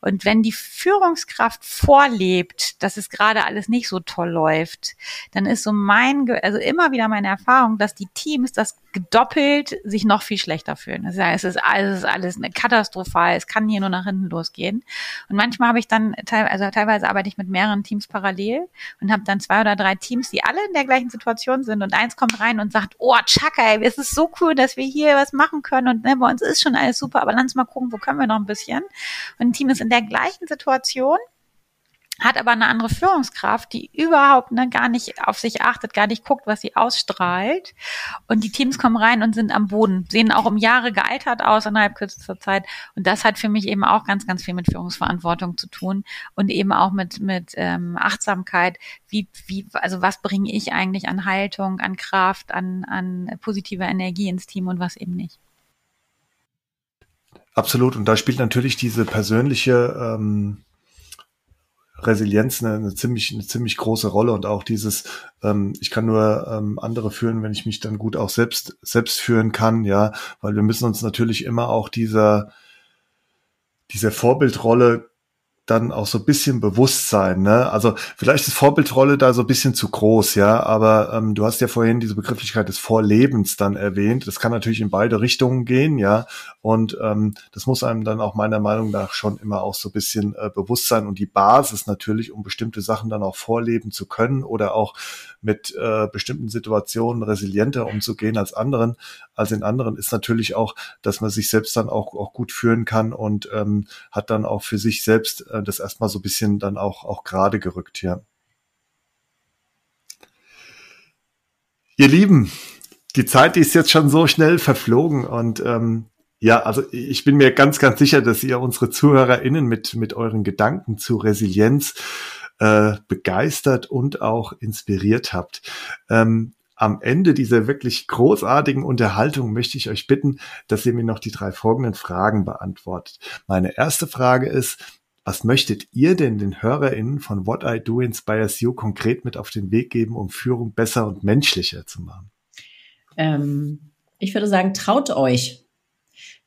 Und wenn die Führungskraft vorlebt, dass es gerade alles nicht so toll läuft, dann ist so mein, also immer wieder meine Erfahrung, dass die Teams das gedoppelt sich noch viel schlechter fühlen. Das heißt, es ist alles, alles eine katastrophal, es kann hier nur nach hinten losgehen. Und manchmal habe ich dann, also teilweise arbeite ich mit mehreren Teams parallel und habe dann zwei oder drei Teams, die alle in der gleichen Situation sind und eins kommt rein und sagt, oh, Chaka, ey, es ist so cool, dass wir hier was machen können und ne, bei uns ist schon alles super, aber lass mal gucken, wo können wir noch ein bisschen. Und ein Team ist in der gleichen Situation hat aber eine andere Führungskraft, die überhaupt ne, gar nicht auf sich achtet, gar nicht guckt, was sie ausstrahlt. Und die Teams kommen rein und sind am Boden, sehen auch um Jahre gealtert aus innerhalb kürzester Zeit. Und das hat für mich eben auch ganz, ganz viel mit Führungsverantwortung zu tun und eben auch mit, mit ähm, Achtsamkeit. Wie, wie, also was bringe ich eigentlich an Haltung, an Kraft, an, an positiver Energie ins Team und was eben nicht? Absolut. Und da spielt natürlich diese persönliche ähm Resilienz eine, eine ziemlich eine ziemlich große Rolle und auch dieses ähm, ich kann nur ähm, andere führen, wenn ich mich dann gut auch selbst selbst führen kann, ja, weil wir müssen uns natürlich immer auch dieser dieser Vorbildrolle dann auch so ein bisschen Bewusstsein. Ne? Also vielleicht ist Vorbildrolle da so ein bisschen zu groß, ja, aber ähm, du hast ja vorhin diese Begrifflichkeit des Vorlebens dann erwähnt. Das kann natürlich in beide Richtungen gehen, ja. Und ähm, das muss einem dann auch meiner Meinung nach schon immer auch so ein bisschen äh, bewusst sein und die Basis natürlich, um bestimmte Sachen dann auch vorleben zu können oder auch mit äh, bestimmten Situationen resilienter umzugehen als anderen, als in anderen, ist natürlich auch, dass man sich selbst dann auch, auch gut führen kann und ähm, hat dann auch für sich selbst äh, das erstmal so ein bisschen dann auch, auch gerade gerückt, ja. Ihr Lieben, die Zeit die ist jetzt schon so schnell verflogen und ähm, ja, also ich bin mir ganz, ganz sicher, dass ihr unsere ZuhörerInnen mit, mit euren Gedanken zu Resilienz äh, begeistert und auch inspiriert habt. Ähm, am Ende dieser wirklich großartigen Unterhaltung möchte ich euch bitten, dass ihr mir noch die drei folgenden Fragen beantwortet. Meine erste Frage ist, was möchtet ihr denn den HörerInnen von What I Do Inspires You konkret mit auf den Weg geben, um Führung besser und menschlicher zu machen? Ähm, ich würde sagen, traut euch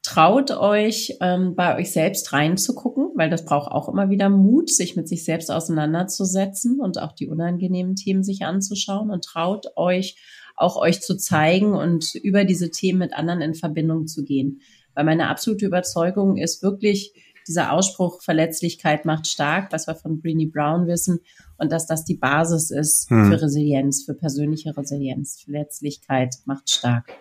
traut euch, ähm, bei euch selbst reinzugucken, weil das braucht auch immer wieder Mut, sich mit sich selbst auseinanderzusetzen und auch die unangenehmen Themen sich anzuschauen und traut euch auch euch zu zeigen und über diese Themen mit anderen in Verbindung zu gehen. Weil meine absolute Überzeugung ist wirklich dieser Ausspruch Verletzlichkeit macht stark, was wir von Brené Brown wissen und dass das die Basis ist hm. für Resilienz, für persönliche Resilienz. Verletzlichkeit macht stark.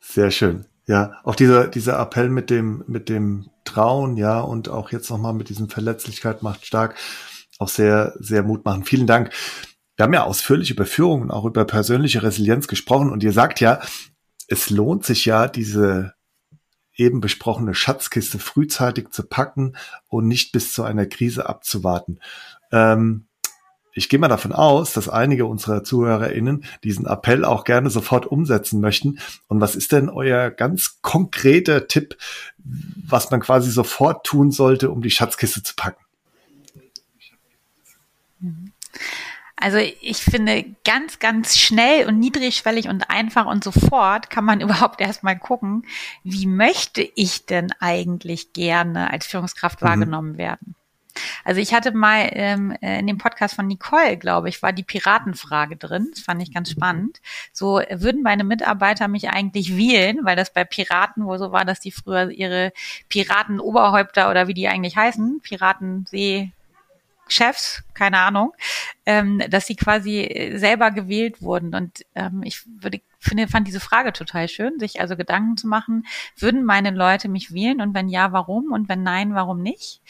Sehr schön. Ja, auch dieser, dieser Appell mit dem, mit dem Trauen, ja, und auch jetzt nochmal mit diesem Verletzlichkeit macht stark, auch sehr, sehr Mut machen. Vielen Dank. Wir haben ja ausführlich über Führung und auch über persönliche Resilienz gesprochen und ihr sagt ja, es lohnt sich ja, diese eben besprochene Schatzkiste frühzeitig zu packen und nicht bis zu einer Krise abzuwarten. Ähm, ich gehe mal davon aus, dass einige unserer ZuhörerInnen diesen Appell auch gerne sofort umsetzen möchten. Und was ist denn euer ganz konkreter Tipp, was man quasi sofort tun sollte, um die Schatzkiste zu packen? Also ich finde, ganz, ganz schnell und niedrigschwellig und einfach und sofort kann man [LAUGHS] überhaupt erstmal gucken, wie möchte ich denn eigentlich gerne als Führungskraft mhm. wahrgenommen werden? Also ich hatte mal ähm, äh, in dem Podcast von Nicole, glaube ich, war die Piratenfrage drin. Das fand ich ganz spannend. So würden meine Mitarbeiter mich eigentlich wählen, weil das bei Piraten wohl so war, dass die früher ihre Piratenoberhäupter oder wie die eigentlich heißen, Piratensee Chefs, keine Ahnung, ähm, dass sie quasi selber gewählt wurden. Und ähm, ich würde finde, fand diese Frage total schön, sich also Gedanken zu machen, würden meine Leute mich wählen und wenn ja, warum und wenn nein, warum nicht?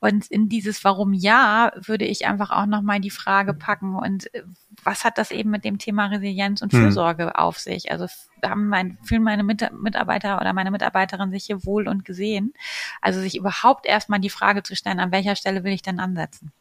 Und in dieses Warum ja würde ich einfach auch nochmal die Frage packen und äh, was hat das eben mit dem Thema Resilienz und hm. Fürsorge hm. auf sich? Also haben mein, fühlen meine Mitarbeiter oder meine Mitarbeiterin sich hier wohl und gesehen? Also sich überhaupt erstmal die Frage zu stellen, an welcher Stelle will ich denn ansetzen?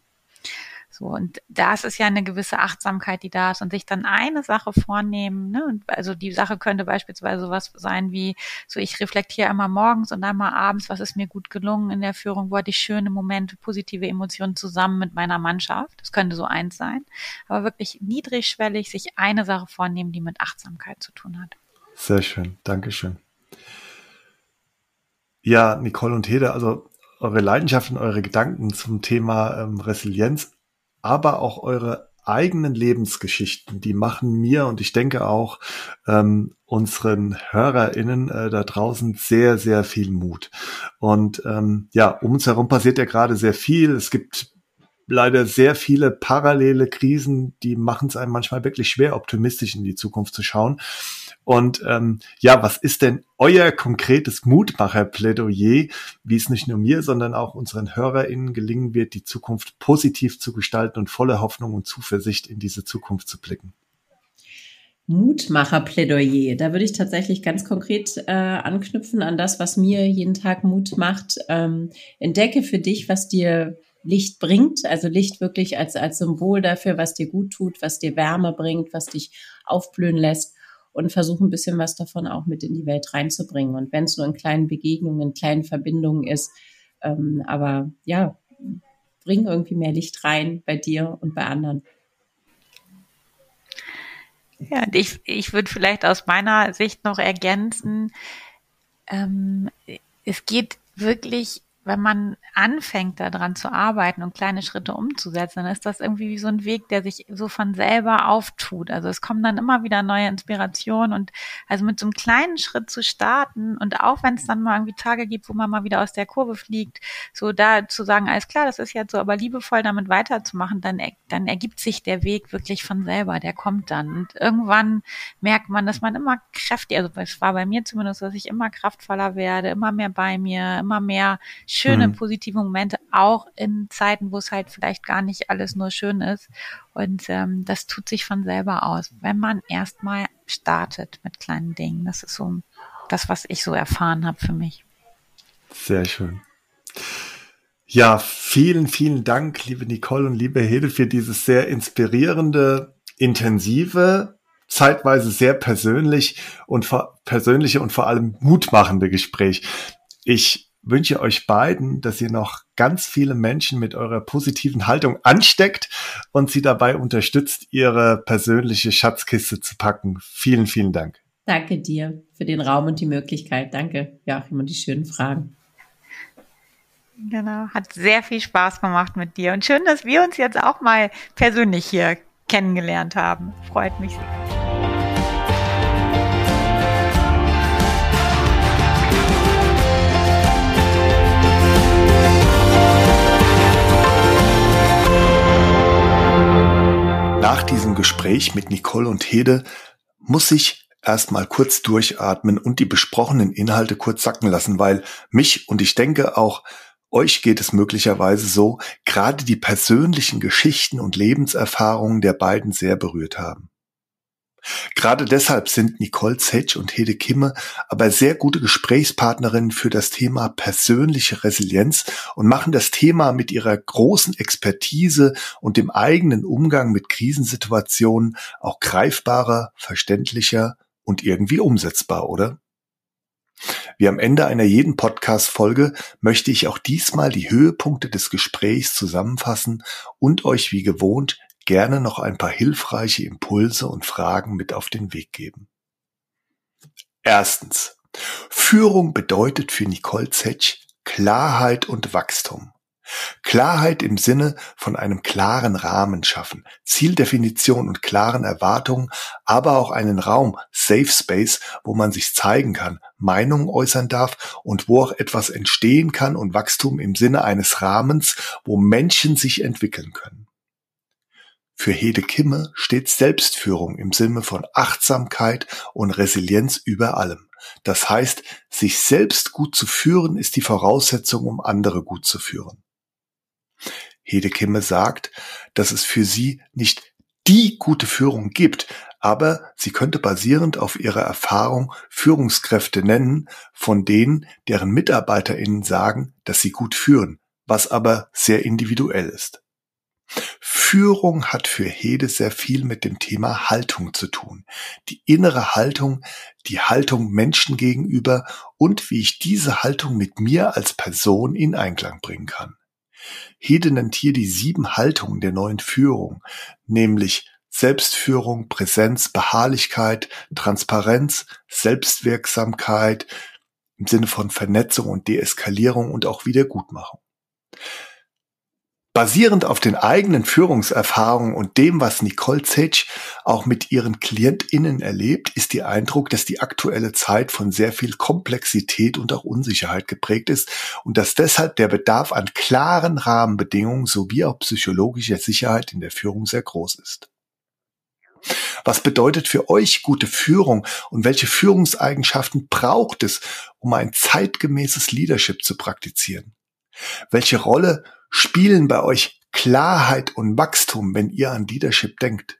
So, und das ist ja eine gewisse Achtsamkeit, die da ist und sich dann eine Sache vornehmen. Ne? Und also die Sache könnte beispielsweise sowas sein wie, so ich reflektiere einmal morgens und einmal abends, was ist mir gut gelungen in der Führung, wo hatte ich schöne Momente, positive Emotionen zusammen mit meiner Mannschaft. Das könnte so eins sein. Aber wirklich niedrigschwellig sich eine Sache vornehmen, die mit Achtsamkeit zu tun hat. Sehr schön, Dankeschön. Ja, Nicole und Hede, also eure Leidenschaften, eure Gedanken zum Thema ähm, Resilienz aber auch eure eigenen Lebensgeschichten, die machen mir und ich denke auch ähm, unseren HörerInnen äh, da draußen sehr, sehr viel Mut. Und ähm, ja, um uns herum passiert ja gerade sehr viel. Es gibt leider sehr viele parallele Krisen, die machen es einem manchmal wirklich schwer, optimistisch in die Zukunft zu schauen. Und ähm, ja, was ist denn euer konkretes Mutmacher-Plädoyer, wie es nicht nur mir, sondern auch unseren HörerInnen gelingen wird, die Zukunft positiv zu gestalten und voller Hoffnung und Zuversicht in diese Zukunft zu blicken? Mutmacher-Plädoyer. Da würde ich tatsächlich ganz konkret äh, anknüpfen an das, was mir jeden Tag Mut macht. Ähm, entdecke für dich, was dir Licht bringt, also Licht wirklich als, als Symbol dafür, was dir gut tut, was dir Wärme bringt, was dich aufblühen lässt und versuche ein bisschen was davon auch mit in die Welt reinzubringen. Und wenn es nur in kleinen Begegnungen, in kleinen Verbindungen ist, Ähm, aber ja, bring irgendwie mehr Licht rein bei dir und bei anderen. Ja, ich, ich würde vielleicht aus meiner Sicht noch ergänzen, ähm, es geht wirklich wenn man anfängt, daran zu arbeiten und kleine Schritte umzusetzen, dann ist das irgendwie wie so ein Weg, der sich so von selber auftut. Also es kommen dann immer wieder neue Inspirationen und also mit so einem kleinen Schritt zu starten und auch wenn es dann mal irgendwie Tage gibt, wo man mal wieder aus der Kurve fliegt, so da zu sagen, alles klar, das ist jetzt so, aber liebevoll damit weiterzumachen, dann, dann ergibt sich der Weg wirklich von selber, der kommt dann. Und irgendwann merkt man, dass man immer kräftiger, also es war bei mir zumindest, dass ich immer kraftvoller werde, immer mehr bei mir, immer mehr schöne, mhm. positive Momente, auch in Zeiten, wo es halt vielleicht gar nicht alles nur schön ist. Und ähm, das tut sich von selber aus, wenn man erstmal startet mit kleinen Dingen. Das ist so das, was ich so erfahren habe für mich. Sehr schön. Ja, vielen, vielen Dank, liebe Nicole und liebe Hede, für dieses sehr inspirierende, intensive, zeitweise sehr persönlich und persönliche und vor allem mutmachende Gespräch. Ich wünsche euch beiden, dass ihr noch ganz viele Menschen mit eurer positiven Haltung ansteckt und sie dabei unterstützt, ihre persönliche Schatzkiste zu packen. Vielen, vielen Dank. Danke dir für den Raum und die Möglichkeit. Danke, Joachim, und die schönen Fragen. Genau, hat sehr viel Spaß gemacht mit dir und schön, dass wir uns jetzt auch mal persönlich hier kennengelernt haben. Freut mich sehr. Nach diesem Gespräch mit Nicole und Hede muss ich erstmal kurz durchatmen und die besprochenen Inhalte kurz sacken lassen, weil mich und ich denke auch euch geht es möglicherweise so, gerade die persönlichen Geschichten und Lebenserfahrungen der beiden sehr berührt haben. Gerade deshalb sind Nicole Zetsch und Hede Kimme aber sehr gute Gesprächspartnerinnen für das Thema persönliche Resilienz und machen das Thema mit ihrer großen Expertise und dem eigenen Umgang mit Krisensituationen auch greifbarer, verständlicher und irgendwie umsetzbar, oder? Wie am Ende einer jeden Podcast-Folge möchte ich auch diesmal die Höhepunkte des Gesprächs zusammenfassen und euch wie gewohnt gerne noch ein paar hilfreiche Impulse und Fragen mit auf den Weg geben. Erstens. Führung bedeutet für Nicole Zetsch Klarheit und Wachstum. Klarheit im Sinne von einem klaren Rahmen schaffen, Zieldefinition und klaren Erwartungen, aber auch einen Raum, Safe Space, wo man sich zeigen kann, Meinungen äußern darf und wo auch etwas entstehen kann und Wachstum im Sinne eines Rahmens, wo Menschen sich entwickeln können. Für Hede Kimme steht Selbstführung im Sinne von Achtsamkeit und Resilienz über allem. Das heißt, sich selbst gut zu führen ist die Voraussetzung, um andere gut zu führen. Hede Kimme sagt, dass es für sie nicht die gute Führung gibt, aber sie könnte basierend auf ihrer Erfahrung Führungskräfte nennen, von denen deren MitarbeiterInnen sagen, dass sie gut führen, was aber sehr individuell ist. Führung hat für Hede sehr viel mit dem Thema Haltung zu tun. Die innere Haltung, die Haltung Menschen gegenüber und wie ich diese Haltung mit mir als Person in Einklang bringen kann. Hede nennt hier die sieben Haltungen der neuen Führung, nämlich Selbstführung, Präsenz, Beharrlichkeit, Transparenz, Selbstwirksamkeit im Sinne von Vernetzung und Deeskalierung und auch Wiedergutmachung. Basierend auf den eigenen Führungserfahrungen und dem, was Nicole Zetsch auch mit ihren KlientInnen erlebt, ist die Eindruck, dass die aktuelle Zeit von sehr viel Komplexität und auch Unsicherheit geprägt ist und dass deshalb der Bedarf an klaren Rahmenbedingungen sowie auch psychologischer Sicherheit in der Führung sehr groß ist. Was bedeutet für euch gute Führung und welche Führungseigenschaften braucht es, um ein zeitgemäßes Leadership zu praktizieren? Welche Rolle spielen bei euch Klarheit und Wachstum, wenn ihr an Leadership denkt?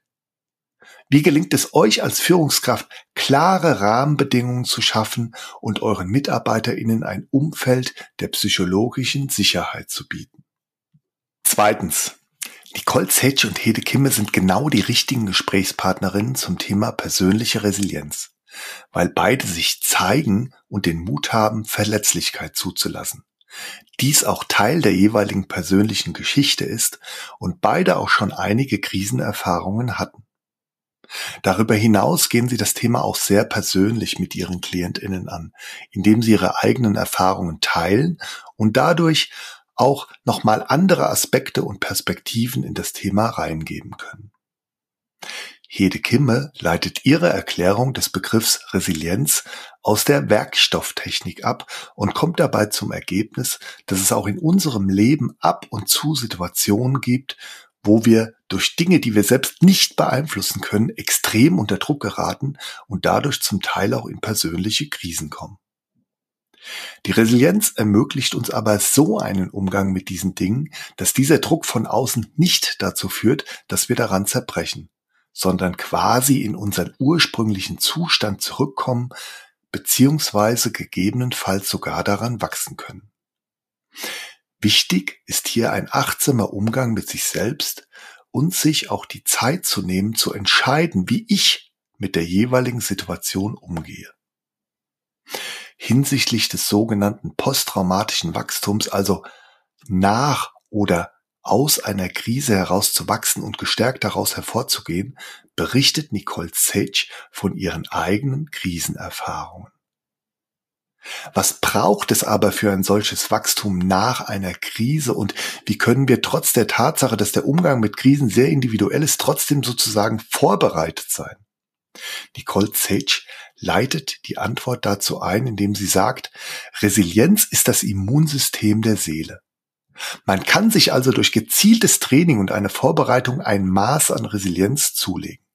Wie gelingt es euch als Führungskraft, klare Rahmenbedingungen zu schaffen und euren MitarbeiterInnen ein Umfeld der psychologischen Sicherheit zu bieten? Zweitens. Nicole Zetsch und Hede Kimme sind genau die richtigen Gesprächspartnerinnen zum Thema persönliche Resilienz, weil beide sich zeigen und den Mut haben, Verletzlichkeit zuzulassen. Dies auch Teil der jeweiligen persönlichen Geschichte ist und beide auch schon einige Krisenerfahrungen hatten. Darüber hinaus gehen sie das Thema auch sehr persönlich mit ihren Klientinnen an, indem sie ihre eigenen Erfahrungen teilen und dadurch auch nochmal andere Aspekte und Perspektiven in das Thema reingeben können. Hede Kimme leitet ihre Erklärung des Begriffs Resilienz aus der Werkstofftechnik ab und kommt dabei zum Ergebnis, dass es auch in unserem Leben ab und zu Situationen gibt, wo wir durch Dinge, die wir selbst nicht beeinflussen können, extrem unter Druck geraten und dadurch zum Teil auch in persönliche Krisen kommen. Die Resilienz ermöglicht uns aber so einen Umgang mit diesen Dingen, dass dieser Druck von außen nicht dazu führt, dass wir daran zerbrechen sondern quasi in unseren ursprünglichen Zustand zurückkommen, beziehungsweise gegebenenfalls sogar daran wachsen können. Wichtig ist hier ein achtsamer Umgang mit sich selbst und sich auch die Zeit zu nehmen, zu entscheiden, wie ich mit der jeweiligen Situation umgehe. Hinsichtlich des sogenannten posttraumatischen Wachstums, also nach oder aus einer Krise heraus zu wachsen und gestärkt daraus hervorzugehen, berichtet Nicole Sage von ihren eigenen Krisenerfahrungen. Was braucht es aber für ein solches Wachstum nach einer Krise und wie können wir trotz der Tatsache, dass der Umgang mit Krisen sehr individuell ist, trotzdem sozusagen vorbereitet sein? Nicole Sage leitet die Antwort dazu ein, indem sie sagt, Resilienz ist das Immunsystem der Seele. Man kann sich also durch gezieltes Training und eine Vorbereitung ein Maß an Resilienz zulegen.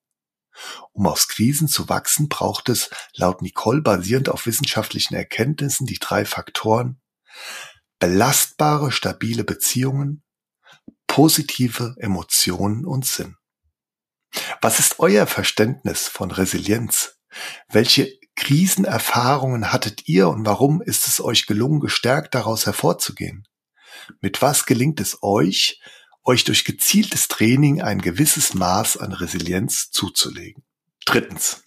Um aus Krisen zu wachsen, braucht es laut Nicole basierend auf wissenschaftlichen Erkenntnissen die drei Faktoren belastbare, stabile Beziehungen, positive Emotionen und Sinn. Was ist euer Verständnis von Resilienz? Welche Krisenerfahrungen hattet ihr und warum ist es euch gelungen, gestärkt daraus hervorzugehen? Mit was gelingt es euch, euch durch gezieltes Training ein gewisses Maß an Resilienz zuzulegen? Drittens.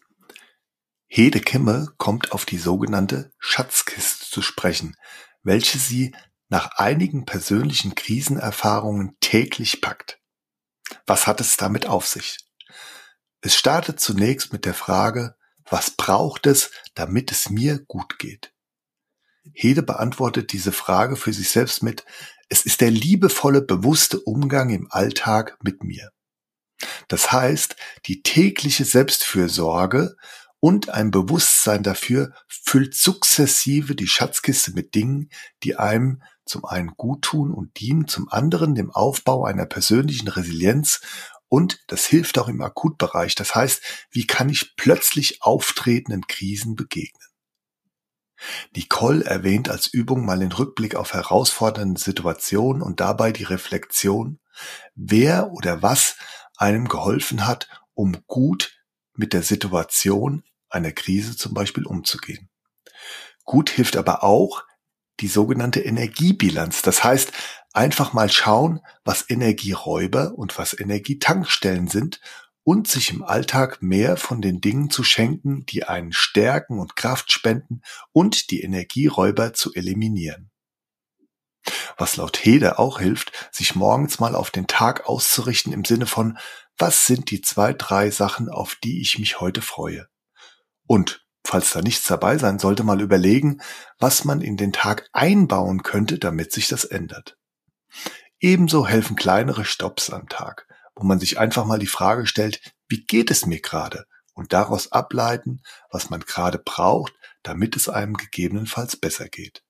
Hede Kimme kommt auf die sogenannte Schatzkiste zu sprechen, welche sie nach einigen persönlichen Krisenerfahrungen täglich packt. Was hat es damit auf sich? Es startet zunächst mit der Frage, was braucht es, damit es mir gut geht? Hede beantwortet diese Frage für sich selbst mit, es ist der liebevolle, bewusste Umgang im Alltag mit mir. Das heißt, die tägliche Selbstfürsorge und ein Bewusstsein dafür füllt sukzessive die Schatzkiste mit Dingen, die einem zum einen gut tun und dienen, zum anderen dem Aufbau einer persönlichen Resilienz und das hilft auch im Akutbereich. Das heißt, wie kann ich plötzlich auftretenden Krisen begegnen? Nicole erwähnt als Übung mal den Rückblick auf herausfordernde Situationen und dabei die Reflexion, wer oder was einem geholfen hat, um gut mit der Situation einer Krise zum Beispiel umzugehen. Gut hilft aber auch die sogenannte Energiebilanz. Das heißt, einfach mal schauen, was Energieräuber und was Energietankstellen sind und sich im Alltag mehr von den Dingen zu schenken, die einen stärken und Kraft spenden und die Energieräuber zu eliminieren. Was laut Hede auch hilft, sich morgens mal auf den Tag auszurichten im Sinne von, was sind die zwei, drei Sachen, auf die ich mich heute freue? Und falls da nichts dabei sein sollte, mal überlegen, was man in den Tag einbauen könnte, damit sich das ändert. Ebenso helfen kleinere Stops am Tag wo man sich einfach mal die Frage stellt, wie geht es mir gerade? Und daraus ableiten, was man gerade braucht, damit es einem gegebenenfalls besser geht.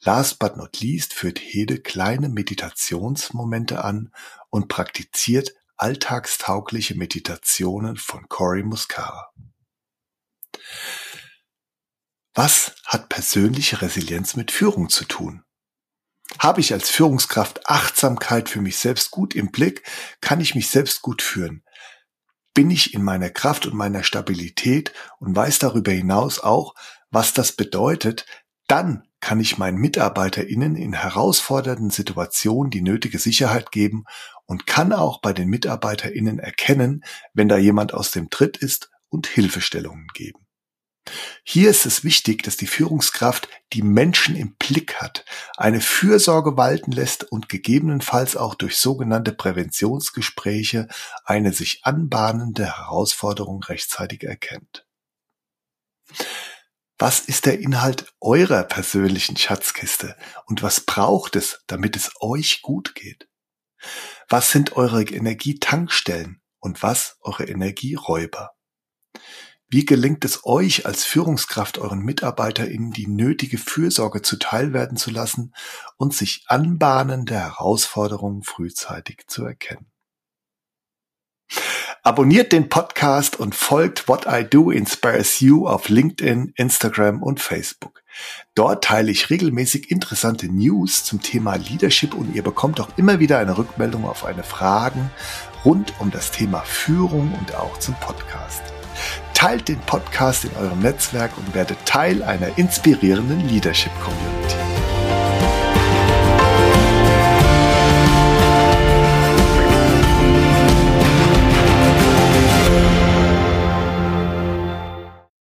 Last but not least führt Hede kleine Meditationsmomente an und praktiziert alltagstaugliche Meditationen von Cory Muscara. Was hat persönliche Resilienz mit Führung zu tun? Habe ich als Führungskraft Achtsamkeit für mich selbst gut im Blick, kann ich mich selbst gut führen. Bin ich in meiner Kraft und meiner Stabilität und weiß darüber hinaus auch, was das bedeutet, dann kann ich meinen MitarbeiterInnen in herausfordernden Situationen die nötige Sicherheit geben und kann auch bei den MitarbeiterInnen erkennen, wenn da jemand aus dem Tritt ist und Hilfestellungen geben. Hier ist es wichtig, dass die Führungskraft die Menschen im Blick hat, eine Fürsorge walten lässt und gegebenenfalls auch durch sogenannte Präventionsgespräche eine sich anbahnende Herausforderung rechtzeitig erkennt. Was ist der Inhalt eurer persönlichen Schatzkiste und was braucht es, damit es euch gut geht? Was sind eure Energietankstellen und was eure Energieräuber? Wie gelingt es euch als Führungskraft euren MitarbeiterInnen die nötige Fürsorge zuteilwerden zu lassen und sich anbahnende Herausforderungen frühzeitig zu erkennen? Abonniert den Podcast und folgt What I Do Inspires You auf LinkedIn, Instagram und Facebook. Dort teile ich regelmäßig interessante News zum Thema Leadership und ihr bekommt auch immer wieder eine Rückmeldung auf eine Fragen rund um das Thema Führung und auch zum Podcast. Teilt den Podcast in eurem Netzwerk und werdet Teil einer inspirierenden Leadership Community.